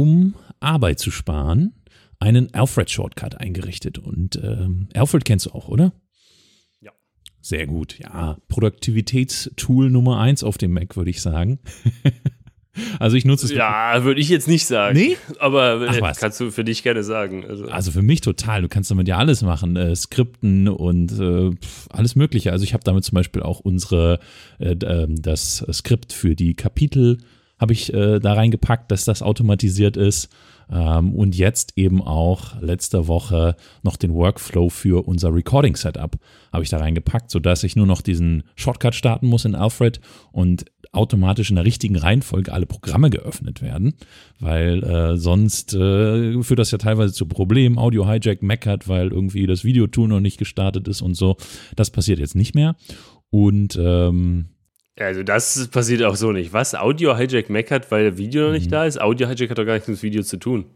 um Arbeit zu sparen, einen Alfred-Shortcut eingerichtet. Und ähm, Alfred kennst du auch, oder? Ja. Sehr gut, ja. Produktivitätstool Nummer eins auf dem Mac, würde ich sagen. also ich nutze es. Ja, würde ich jetzt nicht sagen. Nee? Aber Ach äh, was. kannst du für dich gerne sagen. Also, Also für mich total. Du kannst damit ja alles machen, äh, Skripten und äh, alles Mögliche. Also ich habe damit zum Beispiel auch unsere äh, ähm, das Skript für die Kapitel habe ich äh, da reingepackt, dass das automatisiert ist. Ähm, und jetzt eben auch letzte Woche noch den Workflow für unser Recording-Setup habe ich da reingepackt, sodass ich nur noch diesen Shortcut starten muss in Alfred und automatisch in der richtigen Reihenfolge alle Programme geöffnet werden, weil äh, sonst äh, führt das ja teilweise zu Problemen. Audio Hijack meckert, weil irgendwie das Videotool noch nicht gestartet ist und so. Das passiert jetzt nicht mehr. Und ähm, also das passiert auch so nicht. Was? Audio Hijack meckert, weil der Video noch nicht Mhm. da ist? Audio Hijack hat doch gar nichts mit Video zu tun.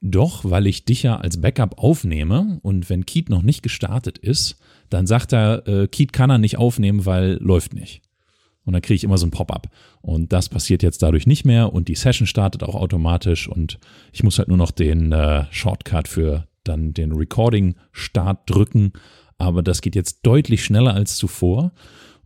Doch, weil ich dich ja als Backup aufnehme und wenn Keat noch nicht gestartet ist, dann sagt er, äh, Keat kann er nicht aufnehmen, weil läuft nicht. Und dann kriege ich immer so ein Pop-up. Und das passiert jetzt dadurch nicht mehr und die Session startet auch automatisch und ich muss halt nur noch den äh, Shortcut für dann den Recording-Start drücken. Aber das geht jetzt deutlich schneller als zuvor.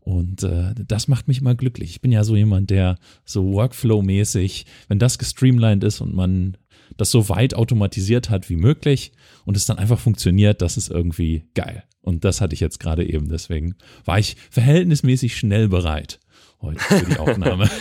Und äh, das macht mich immer glücklich. Ich bin ja so jemand, der so Workflow-mäßig, wenn das gestreamlined ist und man das so weit automatisiert hat wie möglich und es dann einfach funktioniert, das ist irgendwie geil. Und das hatte ich jetzt gerade eben. Deswegen war ich verhältnismäßig schnell bereit heute für die Aufnahme.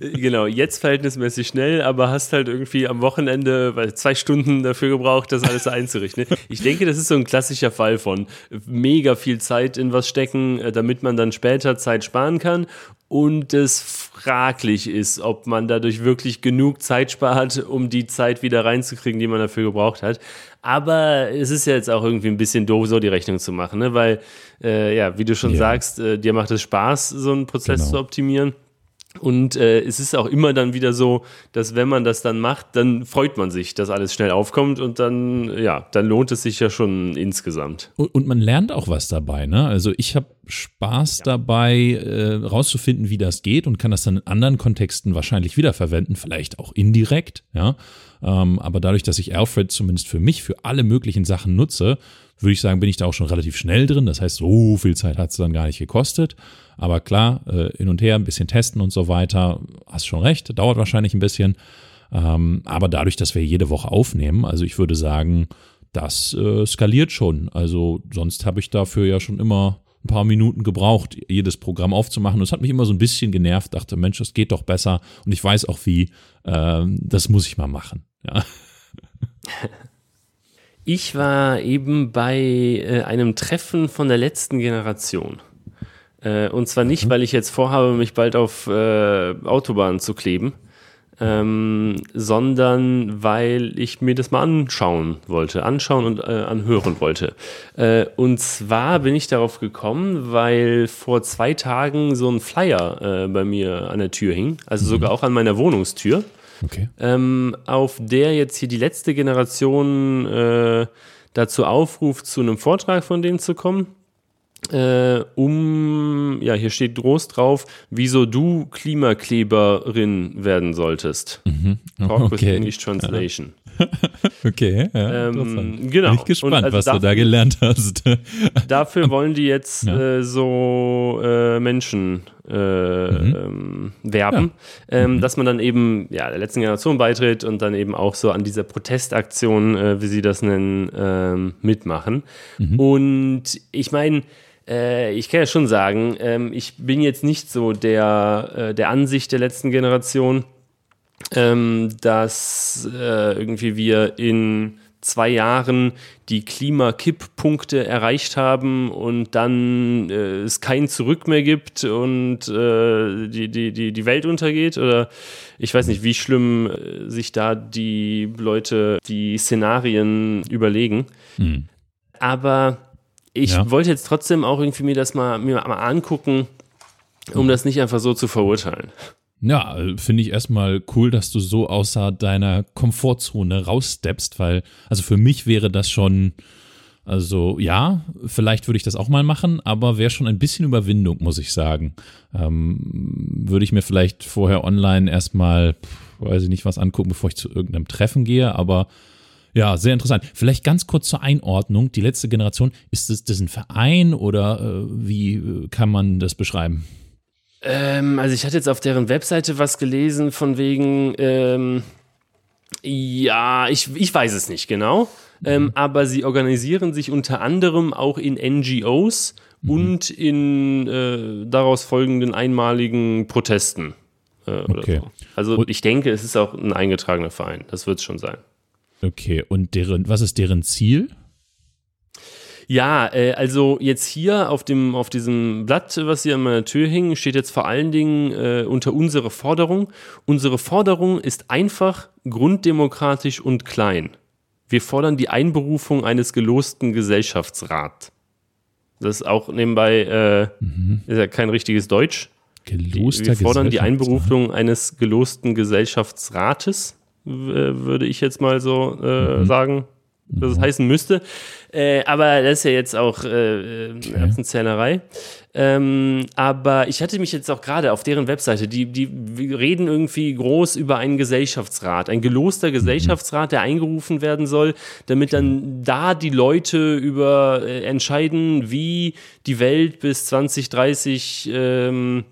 Genau, jetzt verhältnismäßig schnell, aber hast halt irgendwie am Wochenende zwei Stunden dafür gebraucht, das alles einzurichten. Ich denke, das ist so ein klassischer Fall von mega viel Zeit in was stecken, äh, damit man dann später Zeit sparen kann und es fraglich ist, ob man dadurch wirklich genug Zeit spart, um die Zeit wieder reinzukriegen, die man dafür gebraucht hat. Aber es ist ja jetzt auch irgendwie ein bisschen doof, so die Rechnung zu machen, ne? weil, äh, ja, wie du schon Ja. sagst, äh, dir macht es Spaß, so einen Prozess Genau. zu optimieren. Und äh, es ist auch immer dann wieder so, dass wenn man das dann macht, dann freut man sich, dass alles schnell aufkommt und dann, ja, dann lohnt es sich ja schon insgesamt. Und, und man lernt auch was dabei, ne? Also ich habe Spaß dabei, äh, rauszufinden, wie das geht und kann das dann in anderen Kontexten wahrscheinlich wiederverwenden, vielleicht auch indirekt, ja. Ähm, aber dadurch, dass ich Alfred zumindest für mich, für alle möglichen Sachen nutze, würde ich sagen, bin ich da auch schon relativ schnell drin. Das heißt, so viel Zeit hat es dann gar nicht gekostet. Aber klar, äh, hin und her, ein bisschen testen und so weiter, hast schon recht, dauert wahrscheinlich ein bisschen. Ähm, aber dadurch, dass wir jede Woche aufnehmen, also ich würde sagen, das äh, skaliert schon. Also sonst habe ich dafür ja schon immer ein paar Minuten gebraucht, jedes Programm aufzumachen. Und es hat mich immer so ein bisschen genervt, dachte, Mensch, das geht doch besser. Und ich weiß auch wie, ähm, das muss ich mal machen. Ja. Ich war eben bei äh, einem Treffen von der letzten Generation. Äh, und zwar nicht, weil ich jetzt vorhabe, mich bald auf äh, Autobahnen zu kleben, ähm, sondern weil ich mir das mal anschauen wollte, anschauen und äh, anhören wollte. Äh, und zwar bin ich darauf gekommen, weil vor zwei Tagen so ein Flyer äh, bei mir an der Tür hing, also sogar auch an meiner Wohnungstür Okay. ähm, auf der jetzt hier die letzte Generation äh, dazu aufruft, zu einem Vortrag von denen zu kommen. Äh, um, ja, hier steht groß drauf, wieso du Klimakleberin werden solltest. Talk with Okay. English Translation. Okay, ja. Ähm, genau. Bin ich gespannt, also was du da dafür- gelernt hast. Dafür wollen die jetzt Ja. äh, so äh, Menschen äh, ähm, werben, ähm, dass man dann eben ja, der letzten Generation beitritt und dann eben auch so an dieser Protestaktion, äh, wie sie das nennen, ähm, mitmachen. Und ich meine, äh, ich kann ja schon sagen, ähm, ich bin jetzt nicht so der, äh, der Ansicht der letzten Generation, ähm, dass äh, irgendwie wir in zwei Jahren die Klimakipppunkte erreicht haben und dann äh, es kein Zurück mehr gibt und äh, die, die, die, die Welt untergeht? Oder ich weiß nicht, wie schlimm äh, sich da die Leute die Szenarien überlegen. Hm. Aber ich Ja. wollte jetzt trotzdem auch irgendwie mir das mal, mir mal angucken, um das nicht einfach so zu verurteilen. Ja, finde ich erstmal cool, dass du so außer deiner Komfortzone raussteppst, weil, also für mich wäre das schon, also ja, vielleicht würde ich das auch mal machen, aber wäre schon ein bisschen Überwindung, muss ich sagen. Ähm, würde ich mir vielleicht vorher online erstmal weiß ich nicht, was angucken, bevor ich zu irgendeinem Treffen gehe, aber ja, sehr interessant. Vielleicht ganz kurz zur Einordnung. Die letzte Generation, ist das, das ein Verein oder äh, wie äh, kann man das beschreiben? Ähm, also ich hatte jetzt auf deren Webseite was gelesen von wegen, ähm, ja, ich, ich weiß es nicht genau, ähm, mhm. aber sie organisieren sich unter anderem auch in NGOs mhm. und in äh, daraus folgenden einmaligen Protesten. Äh, okay. So. Also ich denke, es ist auch ein eingetragener Verein, das wird es schon sein. Okay, und deren, was ist deren Ziel? Ja, äh, also jetzt hier auf, dem, auf diesem Blatt, was hier an meiner Tür hing, steht jetzt vor allen Dingen äh, unter unsere Forderung. Unsere Forderung ist einfach, grunddemokratisch und klein. Wir fordern die Einberufung eines gelosten Gesellschaftsrats. Das ist auch nebenbei, äh, mhm. ist ja kein richtiges Deutsch. Geloster Wir fordern die Einberufung eines gelosten Gesellschaftsrates, würde ich jetzt mal so äh, mhm. sagen das mhm. heißen müsste. Äh, aber das ist ja jetzt auch äh, okay. Erbsenzählerei. Ähm, aber ich hatte mich jetzt auch gerade auf deren Webseite, die, die reden irgendwie groß über einen Gesellschaftsrat, ein geloster mhm. Gesellschaftsrat, der eingerufen werden soll, damit dann da die Leute über äh, entscheiden, wie die Welt bis 2030 ähm,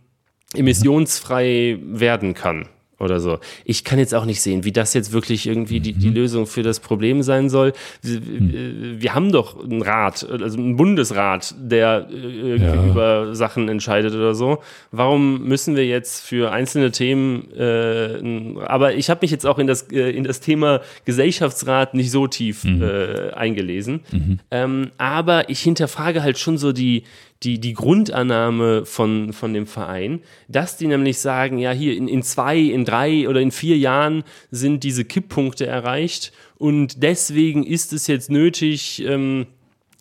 emissionsfrei werden kann oder so. Ich kann jetzt auch nicht sehen, wie das jetzt wirklich irgendwie die, die mhm. Lösung für das Problem sein soll. Wir, mhm. wir haben doch einen Rat, also einen Bundesrat, der äh, irgendwie ja. über Sachen entscheidet oder so. Warum müssen wir jetzt für einzelne Themen, äh, aber ich habe mich jetzt auch in das, äh, in das Thema Gesellschaftsrat nicht so tief mhm. äh, eingelesen. Mhm. Ähm, aber ich hinterfrage halt schon so die, die, die Grundannahme von, von dem Verein, dass die nämlich sagen, ja, hier in, in zwei, in drei oder in vier Jahren sind diese Kipppunkte erreicht und deswegen ist es jetzt nötig, ähm,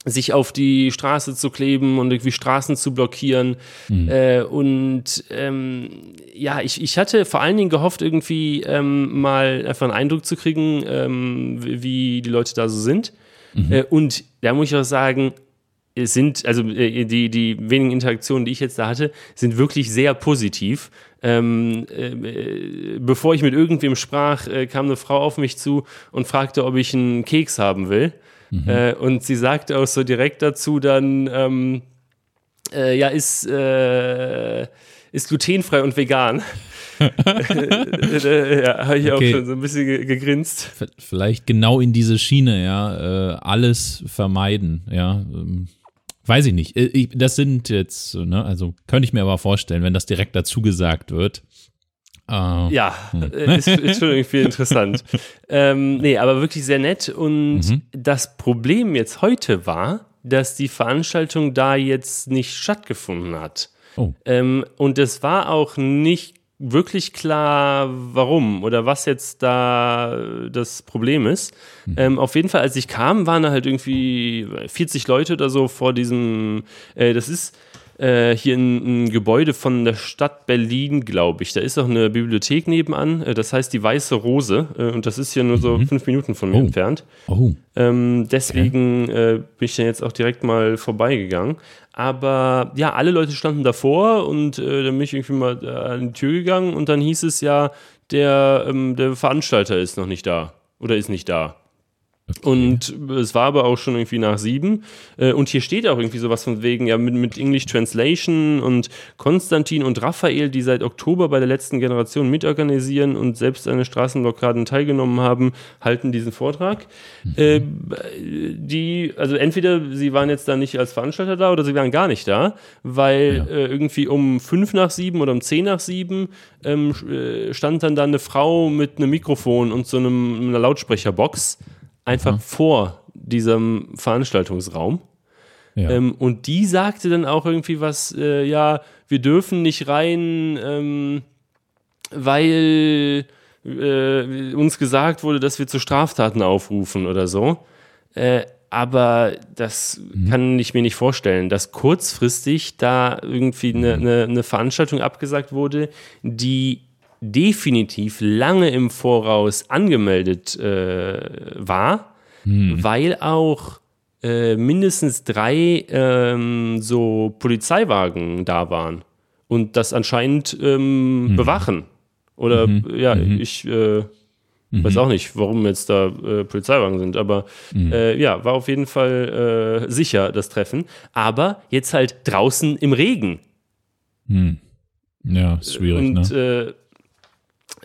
sich auf die Straße zu kleben und irgendwie Straßen zu blockieren. Mhm. Äh, und ähm, ja, ich, ich hatte vor allen Dingen gehofft, irgendwie ähm, mal einfach einen Eindruck zu kriegen, ähm, wie die Leute da so sind. Mhm. Äh, und da muss ich auch sagen, sind, also äh, die, die wenigen Interaktionen, die ich jetzt da hatte, sind wirklich sehr positiv. Ähm, äh, bevor ich mit irgendwem sprach, äh, kam eine Frau auf mich zu und fragte, ob ich einen Keks haben will. Mhm. Äh, und sie sagte auch so direkt dazu dann, ähm, äh, ja, ist, äh, ist glutenfrei und vegan. ja, habe ich okay. auch schon so ein bisschen gegrinst. Vielleicht genau in diese Schiene, ja, alles vermeiden, ja. Weiß ich nicht. Äh, ich, das sind jetzt, ne, also könnte ich mir aber vorstellen, wenn das direkt dazu gesagt wird. Uh, ja, hm. Äh, ist, ist, schon irgendwie interessant. ähm, nee, aber wirklich sehr nett. Und mhm. das Problem jetzt heute war, dass die Veranstaltung da jetzt nicht stattgefunden hat. Oh. Ähm, und es war auch nicht wirklich klar, warum oder was jetzt da das Problem ist. Mhm. Ähm, auf jeden Fall, als ich kam, waren da halt irgendwie 40 Leute oder so vor diesem, äh, das ist äh, hier ein, ein, Gebäude von der Stadt Berlin, glaube ich. Da ist auch eine Bibliothek nebenan, äh, das heißt die Weiße Rose äh, und das ist hier nur so mhm. fünf Minuten von mir oh. entfernt. Oh. Ähm, deswegen okay. Bin ich dann jetzt auch direkt mal vorbeigegangen. Aber ja, alle Leute standen davor und dann bin ich irgendwie mal an die Tür gegangen und dann hieß es ja, der, ähm, der Veranstalter ist noch nicht da oder ist nicht da. Okay. Und es war aber auch schon irgendwie nach sieben. Äh, und hier steht auch irgendwie sowas von wegen, ja, mit, mit English Translation und Konstantin und Raphael, die seit Oktober bei der letzten Generation mitorganisieren und selbst an den Straßenblockaden teilgenommen haben, halten diesen Vortrag. Mhm. Äh, die, also entweder sie waren jetzt da nicht als Veranstalter da oder sie waren gar nicht da, weil ja. äh, irgendwie um fünf nach sieben oder um zehn nach sieben ähm, äh, stand dann da eine Frau mit einem Mikrofon und so einem, einer Lautsprecherbox einfach mhm. vor diesem Veranstaltungsraum. Ja. Ähm, und die sagte dann auch irgendwie was, äh, ja, wir dürfen nicht rein, ähm, weil äh, uns gesagt wurde, dass wir zu Straftaten aufrufen oder so. Äh, aber das mhm. kann ich mir nicht vorstellen, dass kurzfristig da irgendwie eine, mhm. eine, eine Veranstaltung abgesagt wurde, die definitiv lange im Voraus angemeldet äh, war, hm. weil auch äh, mindestens drei ähm, so Polizeiwagen da waren und das anscheinend ähm, hm. bewachen. Oder mhm. ja, mhm. ich äh, mhm. weiß auch nicht, warum jetzt da äh, Polizeiwagen sind, aber mhm. äh, ja, war auf jeden Fall äh, sicher das Treffen. Aber jetzt halt draußen im Regen. Mhm. Ja, schwierig, Und, ne?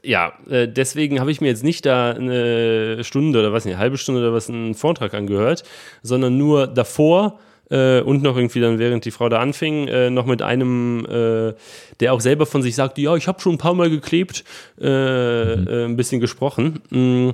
Äh, ja, äh, deswegen habe ich mir jetzt nicht da eine Stunde oder was, eine halbe Stunde oder was einen Vortrag angehört, sondern nur davor äh, und noch irgendwie dann, während die Frau da anfing, äh, noch mit einem, äh, der auch selber von sich sagte, ja, ich habe schon ein paar Mal geklebt, äh, mhm. Äh, ein bisschen gesprochen. Mm.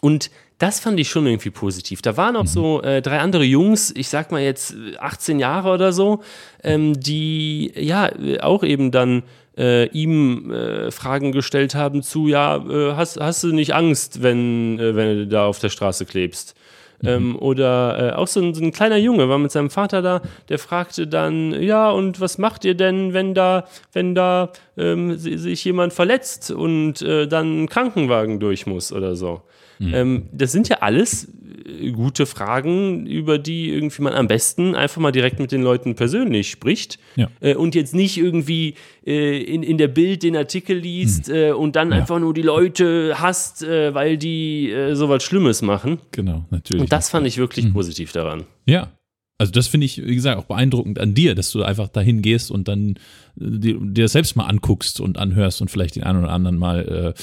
Und das fand ich schon irgendwie positiv. Da waren auch mhm. so äh, drei andere Jungs, ich sag mal jetzt 18 Jahre oder so, ähm, die ja auch eben dann äh, ihm äh, Fragen gestellt haben zu, ja, äh, hast, hast du nicht Angst, wenn, wenn du da auf der Straße klebst? Mhm. Ähm, oder äh, auch so ein, so ein, kleiner Junge war mit seinem Vater da, der fragte dann, ja, und was macht ihr denn, wenn da, wenn da ähm, sich jemand verletzt und äh, dann ein Krankenwagen durch muss oder so? Mhm. Ähm, das sind ja alles äh, gute Fragen, über die irgendwie man am besten einfach mal direkt mit den Leuten persönlich spricht ja. äh, und jetzt nicht irgendwie äh, in, in der Bild den Artikel liest mhm. äh, und dann ja. einfach nur die Leute hasst, äh, weil die äh, sowas Schlimmes machen. Genau, natürlich. Und das fand ich wirklich mhm. positiv daran. Ja, also das finde ich, wie gesagt, auch beeindruckend an dir, dass du einfach dahin gehst und dann dir, dir das selbst mal anguckst und anhörst und vielleicht den einen oder anderen mal äh,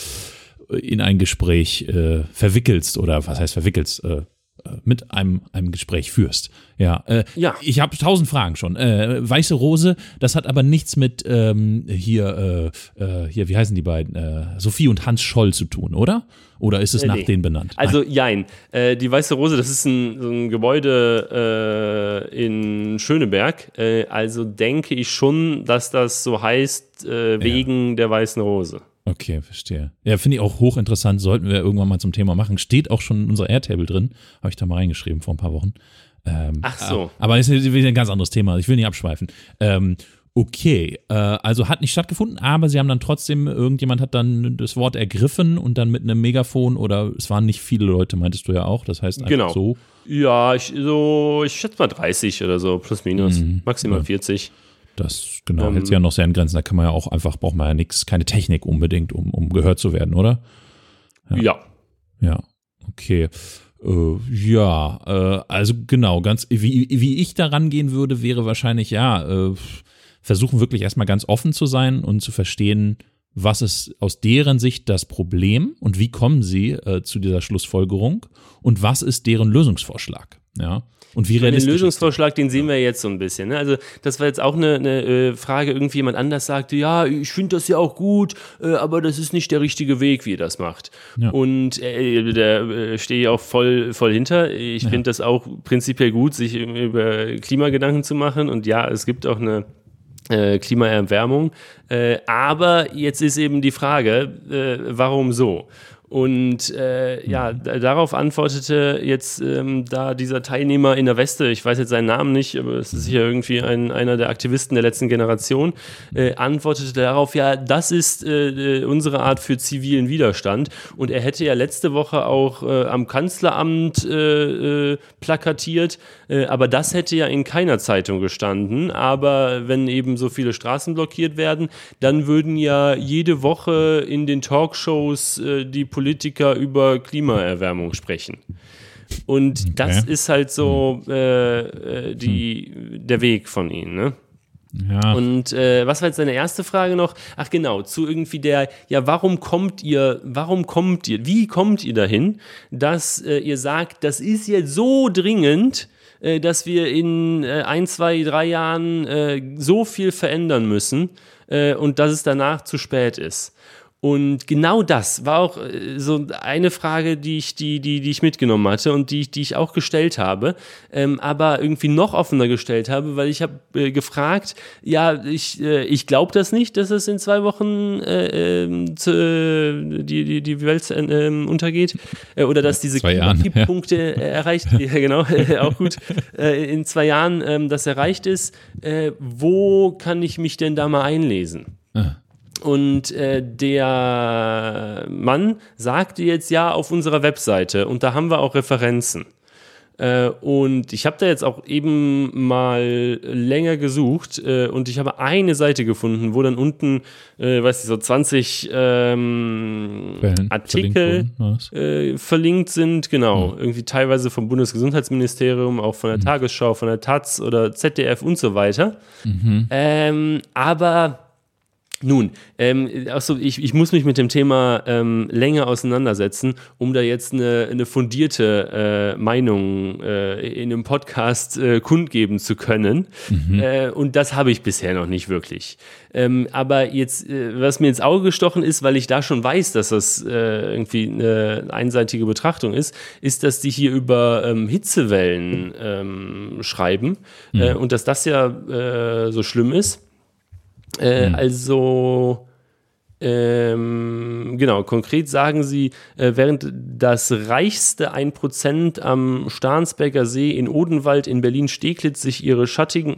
in ein Gespräch äh, verwickelst oder was heißt verwickelst, äh, äh, mit einem, einem Gespräch führst. Ja, äh, ja. ich habe tausend Fragen schon. Äh, Weiße Rose, das hat aber nichts mit ähm, hier, äh, äh hier, wie heißen die beiden? Äh, Sophie und Hans Scholl zu tun, oder? Oder ist es nach nee. denen benannt? Also, jein. die Weiße Rose, das ist ein, so ein Gebäude in Schöneberg. also denke ich schon, dass das so heißt, wegen ja. der Weißen Rose. Okay, verstehe. Ja, finde ich auch hochinteressant. Sollten wir irgendwann mal zum Thema machen. Steht auch schon in unserer Airtable drin. Habe ich da mal reingeschrieben vor ein paar Wochen. Ähm, Ach so. Aber ist ein ganz anderes Thema. Ich will nicht abschweifen. Ähm, okay, äh, also hat nicht stattgefunden, aber sie haben dann trotzdem, irgendjemand hat dann das Wort ergriffen und dann mit einem Megafon oder es waren nicht viele Leute, meintest du ja auch. Das heißt einfach genau. so. Ja, ich, so, ich schätze mal 30 oder so, plus minus. Mhm. Maximal ja. 40. Das genau, ähm, hält sich ja noch sehr in Grenzen. Da kann man ja auch einfach, braucht man ja nichts, keine Technik unbedingt, um, um gehört zu werden, oder? Ja. Ja, ja. okay. Äh, ja, äh, also genau, ganz, wie, wie ich da rangehen würde, wäre wahrscheinlich, ja, äh, versuchen wirklich erstmal ganz offen zu sein und zu verstehen, was ist aus deren Sicht das Problem und wie kommen sie äh, zu dieser Schlussfolgerung und was ist deren Lösungsvorschlag. Ja. Und wie realistisch Den Lösungsvorschlag, den sehen wir jetzt so ein bisschen. Ne? Also, das war jetzt auch eine, eine äh, Frage, irgendwie jemand anders sagte, ja, ich finde das ja auch gut, äh, aber das ist nicht der richtige Weg, wie ihr das macht. Ja. Und äh, da äh, stehe ich auch voll, voll hinter. Ich ja. finde das auch prinzipiell gut, sich über Klimagedanken zu machen. Und ja, es gibt auch eine äh, Klimaerwärmung. Äh, aber jetzt ist eben die Frage, äh, warum so? Und äh, ja, mhm. darauf antwortete jetzt ähm, da dieser Teilnehmer in der Weste, ich weiß jetzt seinen Namen nicht, aber es ist sicher irgendwie ein, einer der Aktivisten der letzten Generation, äh, antwortete darauf, ja, das ist äh, unsere Art für zivilen Widerstand. Und er hätte ja letzte Woche auch äh, am Kanzleramt äh, äh, plakatiert, aber das hätte ja in keiner Zeitung gestanden. Aber wenn eben so viele Straßen blockiert werden, dann würden ja jede Woche in den Talkshows die Politiker über Klimaerwärmung sprechen. Und okay. das ist halt so hm. äh, äh, die, der Weg von ihnen, ne? Ja. Und äh, was war jetzt deine erste Frage noch? Ach genau, zu irgendwie der, ja, warum kommt ihr, warum kommt ihr, wie kommt ihr dahin, dass äh, ihr sagt, das ist jetzt so dringend, äh, dass wir in äh, ein, zwei, drei Jahren äh, so viel verändern müssen und dass es danach zu spät ist. Und genau das war auch äh, so eine Frage, die ich, die, die, die ich mitgenommen hatte und die, die ich auch gestellt habe, ähm, aber irgendwie noch offener gestellt habe, weil ich habe äh, gefragt, ja, ich, äh, ich glaube das nicht, dass es in zwei Wochen äh, ähm, zu, äh, die, die, die Welt äh, untergeht oder dass diese Kipppunkte ja. erreicht, ja genau, auch gut, in zwei Jahren ähm, das erreicht ist. wo kann ich mich denn da mal einlesen? Und äh, der Mann sagte jetzt ja auf unserer Webseite und da haben wir auch Referenzen. Äh, und ich habe da jetzt auch eben mal länger gesucht äh, und ich habe eine Seite gefunden, wo dann unten, äh, weiß ich, so 20 ähm, Artikel verlinkt, äh, verlinkt, sind, genau. Mhm. Irgendwie teilweise vom Bundesgesundheitsministerium, auch von der mhm. Tagesschau, von der Taz oder ZDF und so weiter. Mhm. Ähm, aber nun, ähm, achso, ich, ich muss mich mit dem Thema ähm, länger auseinandersetzen, um da jetzt eine, eine fundierte äh, Meinung äh, in einem Podcast äh, kundgeben zu können. Mhm. Äh, und das habe ich bisher noch nicht wirklich. Ähm, aber jetzt, äh, was mir ins Auge gestochen ist, weil ich da schon weiß, dass das äh, irgendwie eine einseitige Betrachtung ist, ist, dass die hier über ähm, Hitzewellen ähm, schreiben mhm. und dass das ja so schlimm ist. Äh, hm. Also ähm, genau, konkret sagen sie, äh, während das reichste 1% am Starnsberger See in Odenwald in Berlin-Steglitz sich,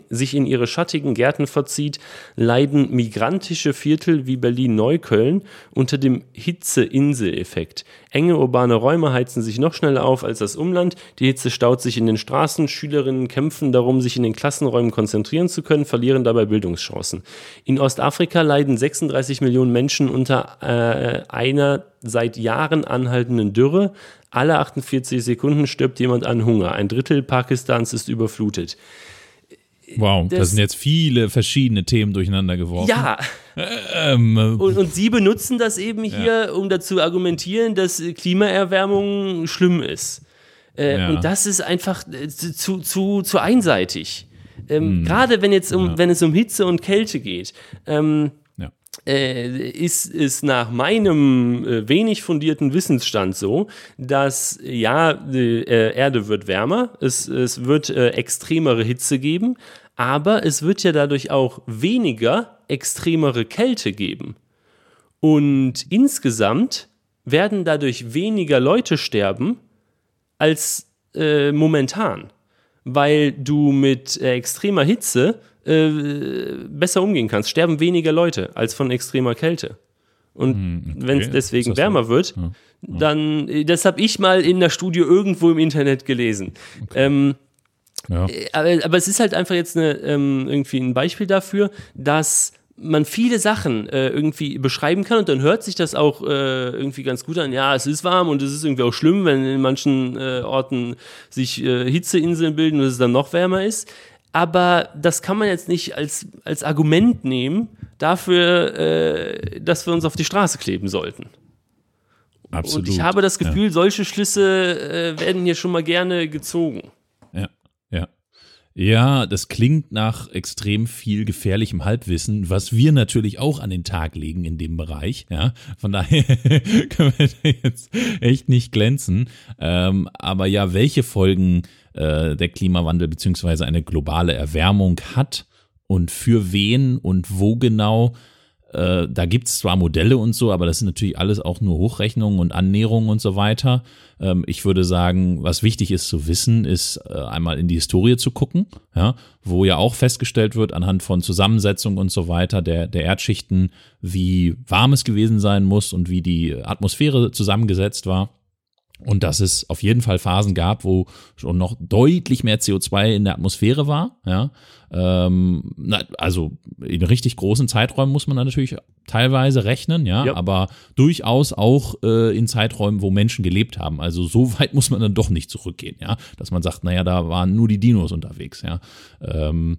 sich in ihre schattigen Gärten verzieht, leiden migrantische Viertel wie Berlin-Neukölln unter dem Hitze-Insel-Effekt. Enge urbane Räume heizen sich noch schneller auf als das Umland. Die Hitze staut sich in den Straßen. Schülerinnen kämpfen darum, sich in den Klassenräumen konzentrieren zu können, verlieren dabei Bildungschancen. In Ostafrika leiden 36 Millionen Menschen unter äh, einer seit Jahren anhaltenden Dürre. Alle 48 Sekunden stirbt jemand an Hunger. Ein Drittel Pakistans ist überflutet. Wow, das, das, sind jetzt viele verschiedene Themen durcheinander geworfen. Ja. Ähm, und, und, Sie benutzen das eben hier, ja. um dazu argumentieren, dass Klimaerwärmung schlimm ist. Äh, ja. Und das ist einfach äh, zu, zu, zu einseitig. Ähm, hm. Gerade wenn, jetzt um, ja. wenn es um Hitze und Kälte geht. Ähm, äh, ist es nach meinem äh, wenig fundierten Wissensstand so, dass ja, die äh, Erde wird wärmer, es, es wird äh, extremere Hitze geben, aber es wird ja dadurch auch weniger extremere Kälte geben. Und insgesamt werden dadurch weniger Leute sterben als äh, momentan, weil du mit äh, extremer Hitze äh, besser umgehen kannst. Sterben weniger Leute als von extremer Kälte. Und hm, okay. wenn es deswegen wärmer wird, ja. Ja. dann, das habe ich mal in der Studie irgendwo im Internet gelesen. Okay. Ähm, ja. Äh, aber, aber, es ist halt einfach jetzt eine, ähm, irgendwie ein Beispiel dafür, dass man viele Sachen äh, irgendwie beschreiben kann und dann hört sich das auch äh, irgendwie ganz gut an. Ja, es ist warm und es ist irgendwie auch schlimm, wenn in manchen äh, Orten sich äh, Hitzeinseln bilden und es dann noch wärmer ist. Aber das kann man jetzt nicht als, als Argument nehmen dafür, äh, dass wir uns auf die Straße kleben sollten. Absolut. Und ich habe das Gefühl, ja. solche Schlüsse äh, werden hier schon mal gerne gezogen. Ja, ja. Ja, das klingt nach extrem viel gefährlichem Halbwissen, was wir natürlich auch an den Tag legen in dem Bereich. Ja, von daher können wir jetzt echt nicht glänzen. Ähm, aber ja, welche Folgen äh, der Klimawandel beziehungsweise eine globale Erwärmung hat und für wen und wo genau. Äh, da gibt es zwar Modelle und so, aber das sind natürlich alles auch nur Hochrechnungen und Annäherungen und so weiter. Ähm, ich würde sagen, was wichtig ist zu wissen, ist äh, einmal in die Historie zu gucken, ja, wo ja auch festgestellt wird anhand von Zusammensetzung und so weiter der, der Erdschichten, wie warm es gewesen sein muss und wie die Atmosphäre zusammengesetzt war. Und dass es auf jeden Fall Phasen gab, wo schon noch deutlich mehr CO2 in der Atmosphäre war. Ja, ähm, also in richtig großen Zeiträumen muss man natürlich teilweise rechnen, ja, ja. aber durchaus auch äh, in Zeiträumen, wo Menschen gelebt haben. Also so weit muss man dann doch nicht zurückgehen, ja, dass man sagt, naja, da waren nur die Dinos unterwegs, ja. Ähm,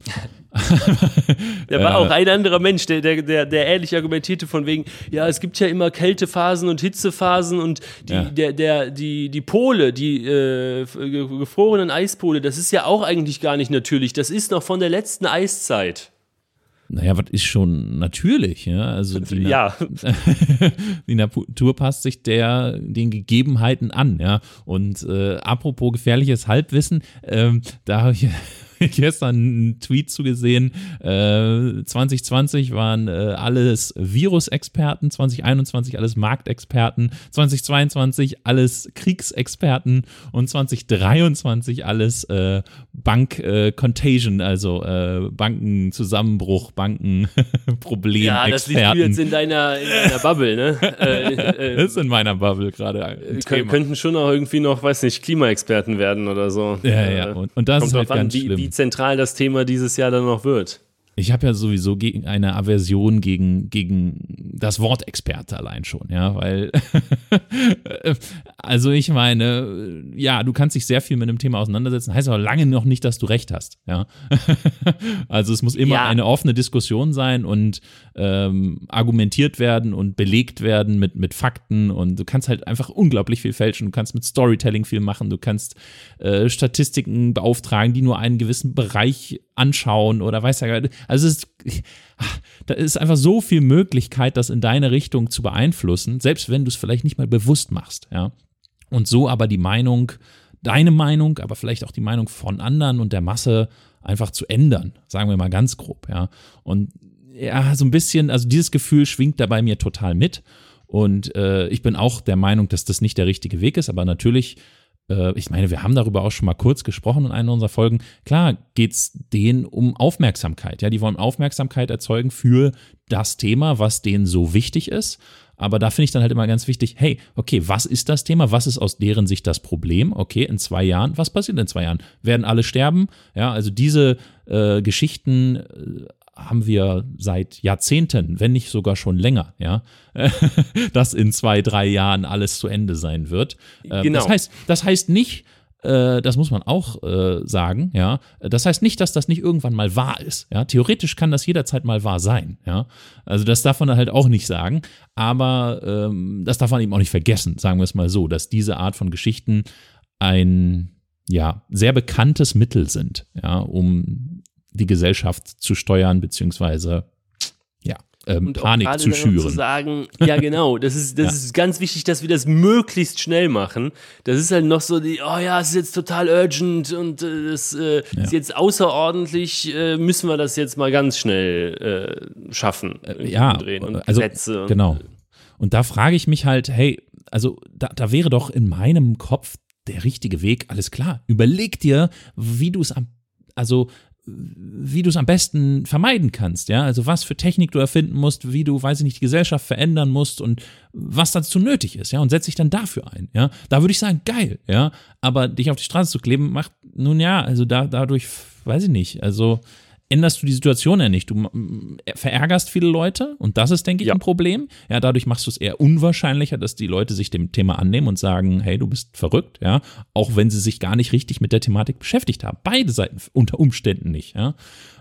da war auch ein anderer Mensch, der, der, der, der ähnlich argumentierte von wegen, ja, es gibt ja immer Kältephasen und Hitzephasen und die, ja. der, der, die, die Pole, die äh, gefrorenen Eispole, das ist ja auch eigentlich gar nicht natürlich. Das ist noch von der letzten letzten Eiszeit. Naja, was ist schon natürlich, ja? Also die, ja. die Natur passt sich der den Gegebenheiten an, ja. Und äh, apropos gefährliches Halbwissen, ähm, da habe ich gestern einen Tweet zugesehen. Äh, 2020 waren äh, alles Virusexperten, 2021 alles Marktexperten, 2022 alles Kriegsexperten und 2023 alles äh, Bank äh, Contagion, also äh, Bankenzusammenbruch, Bankenproblem. Ja, das liegt jetzt in deiner, in deiner Bubble, ne? Äh, äh, das ist in meiner Bubble gerade. Könnten schon auch irgendwie noch, weiß nicht, Klimaexperten werden oder so. Ja, ja. Und, und das Kommt ist halt ganz an, wie, wie zentral das Thema dieses Jahr dann noch wird. Ich habe ja sowieso gegen eine Aversion gegen, gegen das Wort Experte allein schon, ja, weil, also ich meine, ja, du kannst dich sehr viel mit einem Thema auseinandersetzen, heißt aber lange noch nicht, dass du recht hast, ja. also es muss immer ja. eine offene Diskussion sein und ähm, argumentiert werden und belegt werden mit, mit Fakten und du kannst halt einfach unglaublich viel fälschen, du kannst mit Storytelling viel machen, du kannst äh, Statistiken beauftragen, die nur einen gewissen Bereich anschauen oder weiß ja. Also es ist, da ist einfach so viel Möglichkeit, das in deine Richtung zu beeinflussen, selbst wenn du es vielleicht nicht mal bewusst machst, ja. Und so aber die Meinung, deine Meinung, aber vielleicht auch die Meinung von anderen und der Masse einfach zu ändern, sagen wir mal ganz grob, ja. Und ja, so ein bisschen, also dieses Gefühl schwingt da bei mir total mit. Und äh, ich bin auch der Meinung, dass das nicht der richtige Weg ist, aber natürlich äh, ich meine, wir haben darüber auch schon mal kurz gesprochen in einer unserer Folgen. Klar geht es denen um Aufmerksamkeit. Ja, die wollen Aufmerksamkeit erzeugen für das Thema, was denen so wichtig ist. Aber da finde ich dann halt immer ganz wichtig, hey, okay, was ist das Thema? Was ist aus deren Sicht das Problem? Okay, in zwei Jahren, was passiert in zwei Jahren? Werden alle sterben? Ja, also diese äh, Geschichten äh, haben wir seit Jahrzehnten, wenn nicht sogar schon länger, ja, dass in zwei, drei Jahren alles zu Ende sein wird. Ähm, genau. Das heißt, das heißt nicht, äh, das muss man auch äh, sagen, ja. Das heißt nicht, dass das nicht irgendwann mal wahr ist. Ja, theoretisch kann das jederzeit mal wahr sein, ja. Also das darf man halt auch nicht sagen, aber ähm, das darf man eben auch nicht vergessen, sagen wir es mal so, dass diese Art von Geschichten ein ja sehr bekanntes Mittel sind, ja, um die Gesellschaft zu steuern, beziehungsweise ja, ähm, Panik zu schüren. Zu sagen, ja genau, das ist, das ja. ist ganz wichtig, dass wir das möglichst schnell machen. Das ist halt noch so die, oh ja, es ist jetzt total urgent und äh, das äh, ja. ist jetzt außerordentlich, äh, müssen wir das jetzt mal ganz schnell äh, schaffen. Äh, ja, und also, Gesetze. Genau. Und da frage ich mich halt, hey, also da, da wäre doch in meinem Kopf der richtige Weg, alles klar. Überleg dir, wie du es am also wie du es am besten vermeiden kannst, ja, also was für Technik du erfinden musst, wie du, weiß ich nicht, die Gesellschaft verändern musst und was dazu nötig ist, ja, und setz dich dann dafür ein, ja. Da würde ich sagen, geil, ja, aber dich auf die Straße zu kleben, macht, nun ja, also da, dadurch, weiß ich nicht, also änderst du die Situation ja nicht. Du verärgerst viele Leute und das ist, denke ich, ja. ein Problem. Ja, dadurch machst du es eher unwahrscheinlicher, dass die Leute sich dem Thema annehmen und sagen, hey, du bist verrückt, ja, auch wenn sie sich gar nicht richtig mit der Thematik beschäftigt haben. Beide Seiten unter Umständen nicht, ja.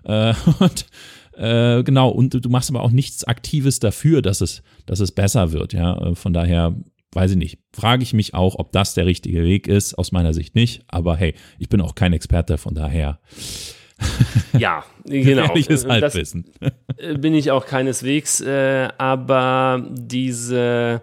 Äh, und äh, genau, und du machst aber auch nichts Aktives dafür, dass es, dass es besser wird, ja. Äh, von daher weiß ich nicht, frage ich mich auch, ob das der richtige Weg ist. Aus meiner Sicht nicht. Aber hey, ich bin auch kein Experte, von daher ja, genau. Gefährliches Halbwissen. Bin ich auch keineswegs, äh, aber diese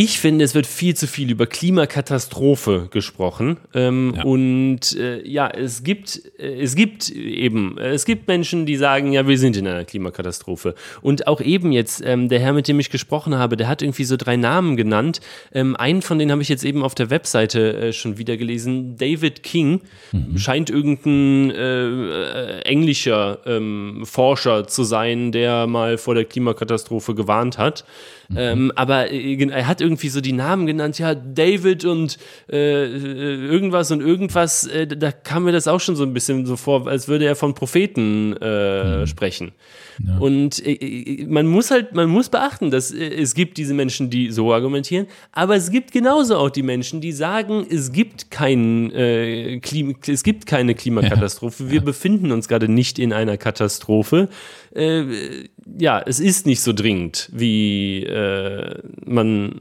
ich finde, es wird viel zu viel über Klimakatastrophe gesprochen. Ähm, ja. Und äh, ja, es gibt, äh, es gibt eben, äh, es gibt Menschen, die sagen, ja, wir sind in einer Klimakatastrophe. Und auch eben jetzt, ähm, der Herr, mit dem ich gesprochen habe, der hat irgendwie so drei Namen genannt. Ähm, einen von denen habe ich jetzt eben auf der Webseite äh, schon wieder gelesen. David King mhm. scheint irgendein äh, äh, englischer ähm, Forscher zu sein, der mal vor der Klimakatastrophe gewarnt hat. Mhm. Ähm, aber er hat irgendwie so die Namen genannt, ja, David und äh, irgendwas und irgendwas, äh, da kam mir das auch schon so ein bisschen so vor, als würde er von Propheten äh, mhm. sprechen. Ja. Und äh, äh, man muss halt, man muss beachten, dass äh, es gibt diese Menschen, die so argumentieren, aber es gibt genauso auch die Menschen, die sagen, es gibt kein, äh, Klima, es gibt keine Klimakatastrophe. Ja. Wir ja. befinden uns gerade nicht in einer Katastrophe. Äh, ja, es ist nicht so dringend, wie äh, man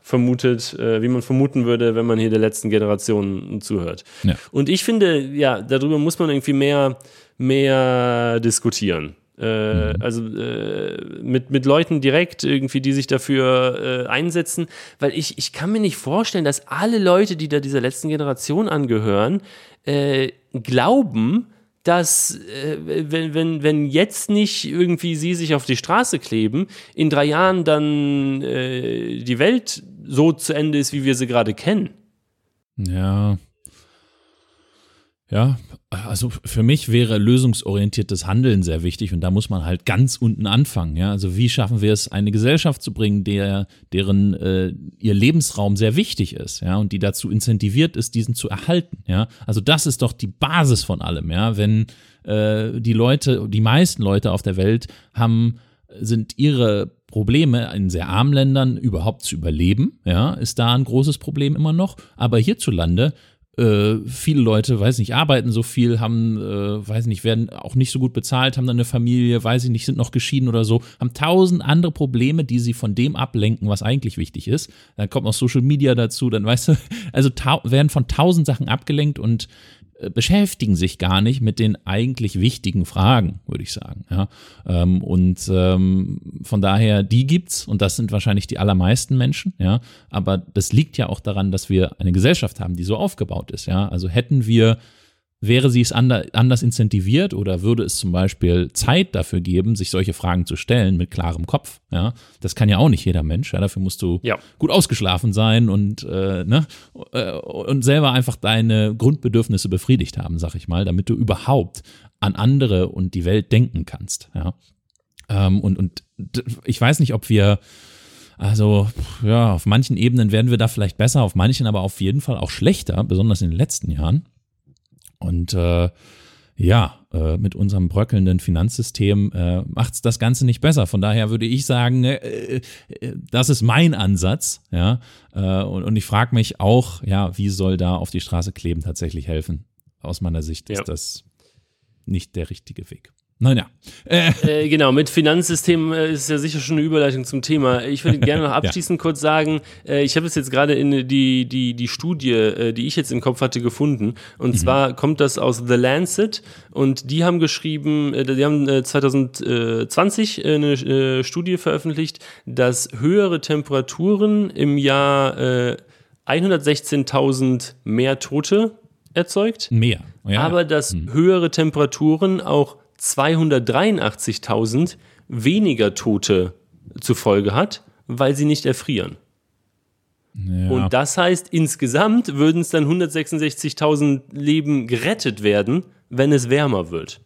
vermutet, wie man vermuten würde, wenn man hier der letzten Generation zuhört. Ja. Und ich finde, ja, darüber muss man irgendwie mehr, mehr diskutieren. Äh, mhm. Also äh, mit, mit Leuten direkt irgendwie, die sich dafür äh, einsetzen. Weil ich, ich kann mir nicht vorstellen, dass alle Leute, die da dieser letzten Generation angehören, äh, glauben, dass äh, wenn, wenn, wenn jetzt nicht irgendwie sie sich auf die Straße kleben, in drei Jahren dann äh, die Welt so zu Ende ist, wie wir sie gerade kennen. Ja, ja, also für mich wäre lösungsorientiertes Handeln sehr wichtig und da muss man halt ganz unten anfangen. Ja, also wie schaffen wir es, eine Gesellschaft zu bringen, der, deren äh, ihr Lebensraum sehr wichtig ist, ja, und die dazu incentiviert ist, diesen zu erhalten. Ja, also das ist doch die Basis von allem. Ja, wenn äh, die Leute, die meisten Leute auf der Welt haben sind ihre Probleme in sehr armen Ländern überhaupt zu überleben, ja, ist da ein großes Problem immer noch. Aber hierzulande äh, viele Leute, weiß nicht, arbeiten so viel, haben, äh, weiß nicht, werden auch nicht so gut bezahlt, haben dann eine Familie, weiß ich nicht, sind noch geschieden oder so, haben tausend andere Probleme, die sie von dem ablenken, was eigentlich wichtig ist. Dann kommt noch Social Media dazu, dann weißt du, also werden von tausend Sachen abgelenkt und beschäftigen sich gar nicht mit den eigentlich wichtigen Fragen, würde ich sagen. Ja, ähm, und ähm, von daher, die gibt's und das sind wahrscheinlich die allermeisten Menschen. Ja, aber das liegt ja auch daran, dass wir eine Gesellschaft haben, die so aufgebaut ist. Ja, also hätten wir Wäre sie es anders incentiviert oder würde es zum Beispiel Zeit dafür geben, sich solche Fragen zu stellen mit klarem Kopf? Ja, das kann ja auch nicht jeder Mensch. Ja, dafür musst du ja. gut ausgeschlafen sein und äh, ne äh, und selber einfach deine Grundbedürfnisse befriedigt haben, sag ich mal, damit du überhaupt an andere und die Welt denken kannst. Ja, ähm, und und ich weiß nicht, ob wir also, ja, auf manchen Ebenen werden wir da vielleicht besser, auf manchen aber auf jeden Fall auch schlechter, besonders in den letzten Jahren. Und äh, ja, äh, mit unserem bröckelnden Finanzsystem äh, macht es das Ganze nicht besser. Von daher würde ich sagen, äh, äh, das ist mein Ansatz. Ja, äh, und, und ich frage mich auch, ja, wie soll da auf die Straße kleben tatsächlich helfen? Aus meiner Sicht ja. ist das nicht der richtige Weg. Naja. Äh. Äh, genau, mit Finanzsystem äh, ist ja sicher schon eine Überleitung zum Thema. Ich würde gerne noch abschließend ja. kurz sagen, äh, ich habe es jetzt gerade in die, die, die Studie, äh, die ich jetzt im Kopf hatte, gefunden. Und mhm. zwar kommt das aus The Lancet und die haben geschrieben, äh, die haben 2020 eine Studie veröffentlicht, dass höhere Temperaturen im Jahr 116.000 mehr Tote erzeugt. Mehr. Ja. Aber dass hm. höhere Temperaturen auch 283.000 weniger Tote zur Folge hat, weil sie nicht erfrieren. Ja. Und das heißt, insgesamt würden es dann 166.000 Leben gerettet werden, wenn es wärmer wird.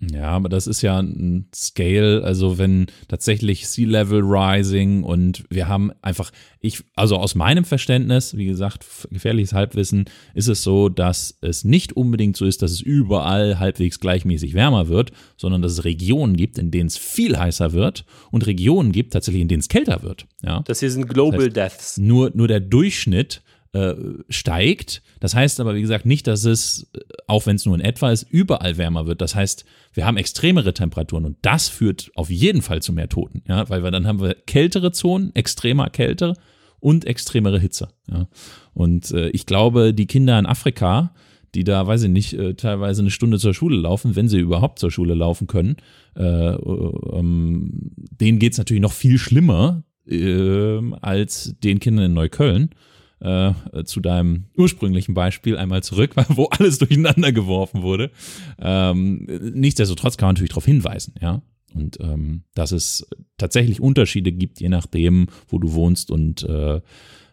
Ja, aber das ist ja ein Scale, also wenn tatsächlich Sea Level Rising und wir haben einfach, ich, also aus meinem Verständnis, wie gesagt, gefährliches Halbwissen, ist es so, dass es nicht unbedingt so ist, dass es überall halbwegs gleichmäßig wärmer wird, sondern dass es Regionen gibt, in denen es viel heißer wird und Regionen gibt tatsächlich, in denen es kälter wird. Ja? Das hier sind Global das heißt, Deaths. Nur, nur der Durchschnitt äh, steigt. Das heißt aber, wie gesagt, nicht, dass es, auch wenn es nur in etwa ist, überall wärmer wird. Das heißt, wir haben extremere Temperaturen und das führt auf jeden Fall zu mehr Toten, ja, weil wir dann haben wir kältere Zonen, extremer Kälte und extremere Hitze. Ja. Und äh, ich glaube, die Kinder in Afrika, die da, weiß ich nicht, äh, teilweise eine Stunde zur Schule laufen, wenn sie überhaupt zur Schule laufen können, äh, ähm, denen geht es natürlich noch viel schlimmer äh, als den Kindern in Neukölln äh, zu deinem ursprünglichen Beispiel einmal zurück, wo alles durcheinander geworfen wurde. Ähm, nichtsdestotrotz kann man natürlich darauf hinweisen, ja. Und ähm, dass es tatsächlich Unterschiede gibt, je nachdem, wo du wohnst und äh,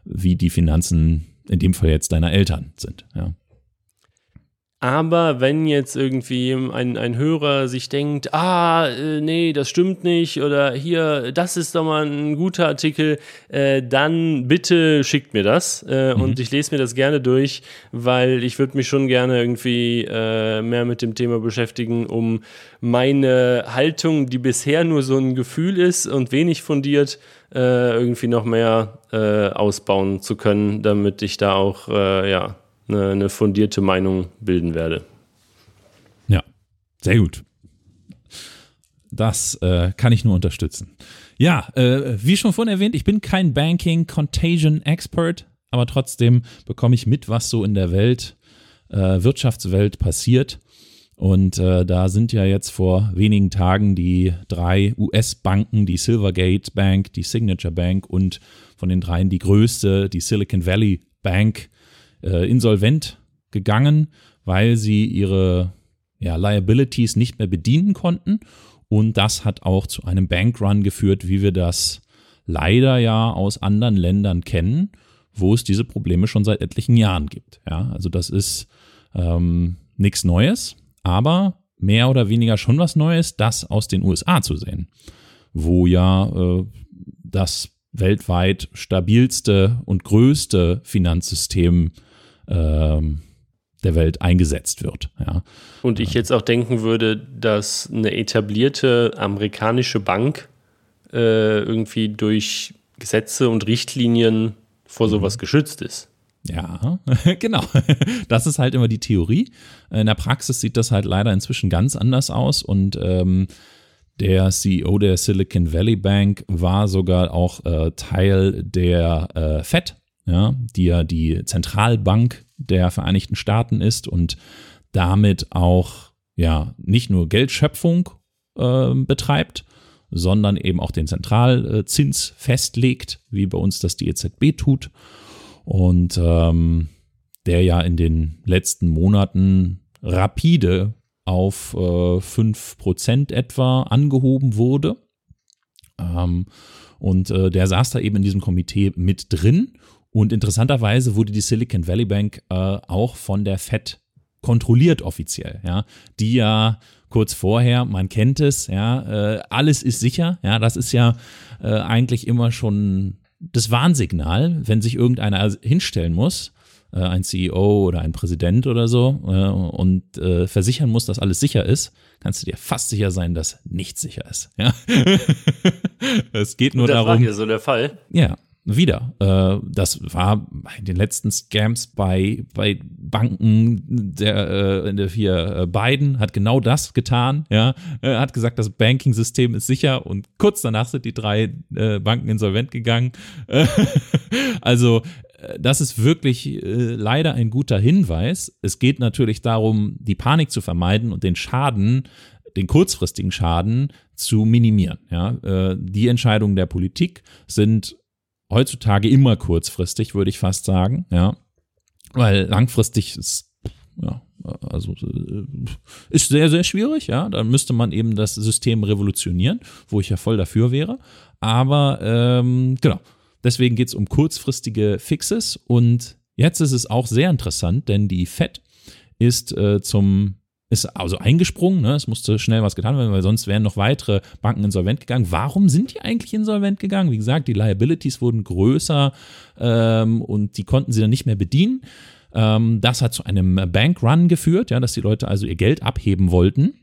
wie die Finanzen in dem Fall jetzt deiner Eltern sind, ja. Aber wenn jetzt irgendwie ein, ein Hörer sich denkt, ah, äh, nee, das stimmt nicht oder hier, das ist doch mal ein guter Artikel, äh, dann bitte schickt mir das äh, mhm. und ich lese mir das gerne durch, weil ich würde mich schon gerne irgendwie äh, mehr mit dem Thema beschäftigen, um meine Haltung, die bisher nur so ein Gefühl ist und wenig fundiert, äh, irgendwie noch mehr äh, ausbauen zu können, damit ich da auch, ja, eine, eine fundierte Meinung bilden werde. Ja, sehr gut. Das äh, kann ich nur unterstützen. Ja, äh, wie schon vorhin erwähnt, ich bin kein Banking Contagion Expert, aber trotzdem bekomme ich mit, was so in der Welt, äh, Wirtschaftswelt passiert. Und äh, da sind ja jetzt vor wenigen Tagen die drei US-Banken, die Silvergate Bank, die Signature Bank und von den dreien die größte, die Silicon Valley Bank, äh, insolvent gegangen, weil sie ihre ja, Liabilities nicht mehr bedienen konnten. Und das hat auch zu einem Bankrun geführt, wie wir das leider ja aus anderen Ländern kennen, wo es diese Probleme schon seit etlichen Jahren gibt. Ja, also das ist ähm, nichts Neues, aber mehr oder weniger schon was Neues, das aus den USA zu sehen, wo ja äh, das weltweit stabilste und größte Finanzsystem ähm, der Welt eingesetzt wird. Ja. Und ich jetzt auch denken würde, dass eine etablierte amerikanische Bank äh, irgendwie durch Gesetze und Richtlinien vor sowas mhm. geschützt ist. Ja, genau. Das ist halt immer die Theorie. In der Praxis sieht das halt leider inzwischen ganz anders aus und ähm, der CEO der Silicon Valley Bank war sogar auch äh, Teil der äh, Fed, ja, die ja die Zentralbank der Vereinigten Staaten ist und damit auch ja nicht nur Geldschöpfung äh, betreibt, sondern eben auch den Zentralzins festlegt, wie bei uns das die EZB tut. Und ähm, der ja in den letzten Monaten rapide auf äh, 5% etwa angehoben wurde. Ähm, und äh, der saß da eben in diesem Komitee mit drin. Und interessanterweise wurde die Silicon Valley Bank äh, auch von der Fed kontrolliert offiziell, ja, die ja kurz vorher, man kennt es, ja, äh, alles ist sicher, ja, das ist ja äh, eigentlich immer schon das Warnsignal, wenn sich irgendeiner hinstellen muss, äh, ein CEO oder ein Präsident oder so, äh, und äh, versichern muss, dass alles sicher ist, kannst du dir fast sicher sein, dass nichts sicher ist. Ja? es geht nur das darum. Das war hier so der Fall. Ja, wieder. Äh, das war bei den letzten Scams bei, bei Banken, der, äh, der hier äh, Biden hat genau das getan. Ja, er hat gesagt, das Banking-System ist sicher und kurz danach sind die drei äh, Banken insolvent gegangen. also äh, das ist wirklich äh, leider ein guter Hinweis. Es geht natürlich darum, die Panik zu vermeiden und den Schaden den kurzfristigen Schaden zu minimieren. Ja, äh, die Entscheidungen der Politik sind heutzutage immer kurzfristig, würde ich fast sagen, ja. Weil langfristig ist, ja, also äh, ist sehr, sehr schwierig, ja. Dann müsste man eben das System revolutionieren, wo ich ja voll dafür wäre. Aber ähm, genau, deswegen geht es um kurzfristige Fixes und jetzt ist es auch sehr interessant, denn die FED ist äh, zum ist also eingesprungen, ne? es musste schnell was getan werden, weil sonst wären noch weitere Banken insolvent gegangen. Warum sind die eigentlich insolvent gegangen? Wie gesagt, die Liabilities wurden größer ähm, und die konnten sie dann nicht mehr bedienen. Ähm, das hat zu einem Bankrun geführt, ja, dass die Leute also ihr Geld abheben wollten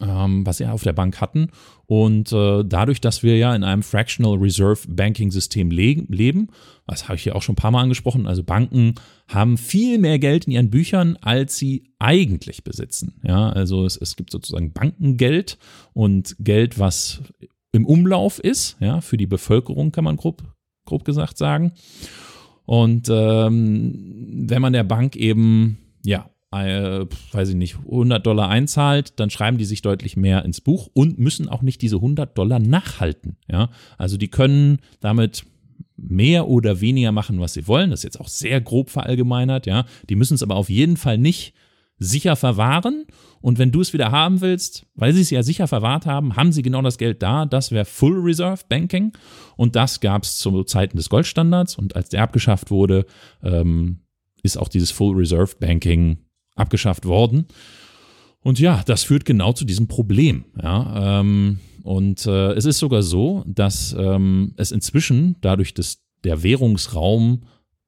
ähm, was sie auf der Bank hatten. Und äh, dadurch, dass wir ja in einem Fractional Reserve Banking System le leben, was habe ich hier auch schon ein paar Mal angesprochen, also Banken haben viel mehr Geld in ihren Büchern, als sie eigentlich besitzen. Ja, also es, es gibt sozusagen Bankengeld und Geld, was im Umlauf ist, ja, für die Bevölkerung kann man grob, grob gesagt sagen. Und ähm, wenn man der Bank eben ja äh, weiß ich nicht, 100 Dollar einzahlt, dann schreiben die sich deutlich mehr ins Buch und müssen auch nicht diese 100 Dollar nachhalten. Ja, also die können damit mehr oder weniger machen, was sie wollen. Das ist jetzt auch sehr grob verallgemeinert. Ja, die müssen es aber auf jeden Fall nicht sicher verwahren. Und wenn du es wieder haben willst, weil sie es ja sicher verwahrt haben, haben sie genau das Geld da. Das wäre Full Reserve Banking. Und das gab es zu Zeiten des Goldstandards. Und als der abgeschafft wurde, ähm, ist auch dieses Full Reserve Banking abgeschafft worden. Und ja, das führt genau zu diesem Problem. Ja, ähm, und äh, es ist sogar so, dass ähm, es inzwischen dadurch, dass der Währungsraum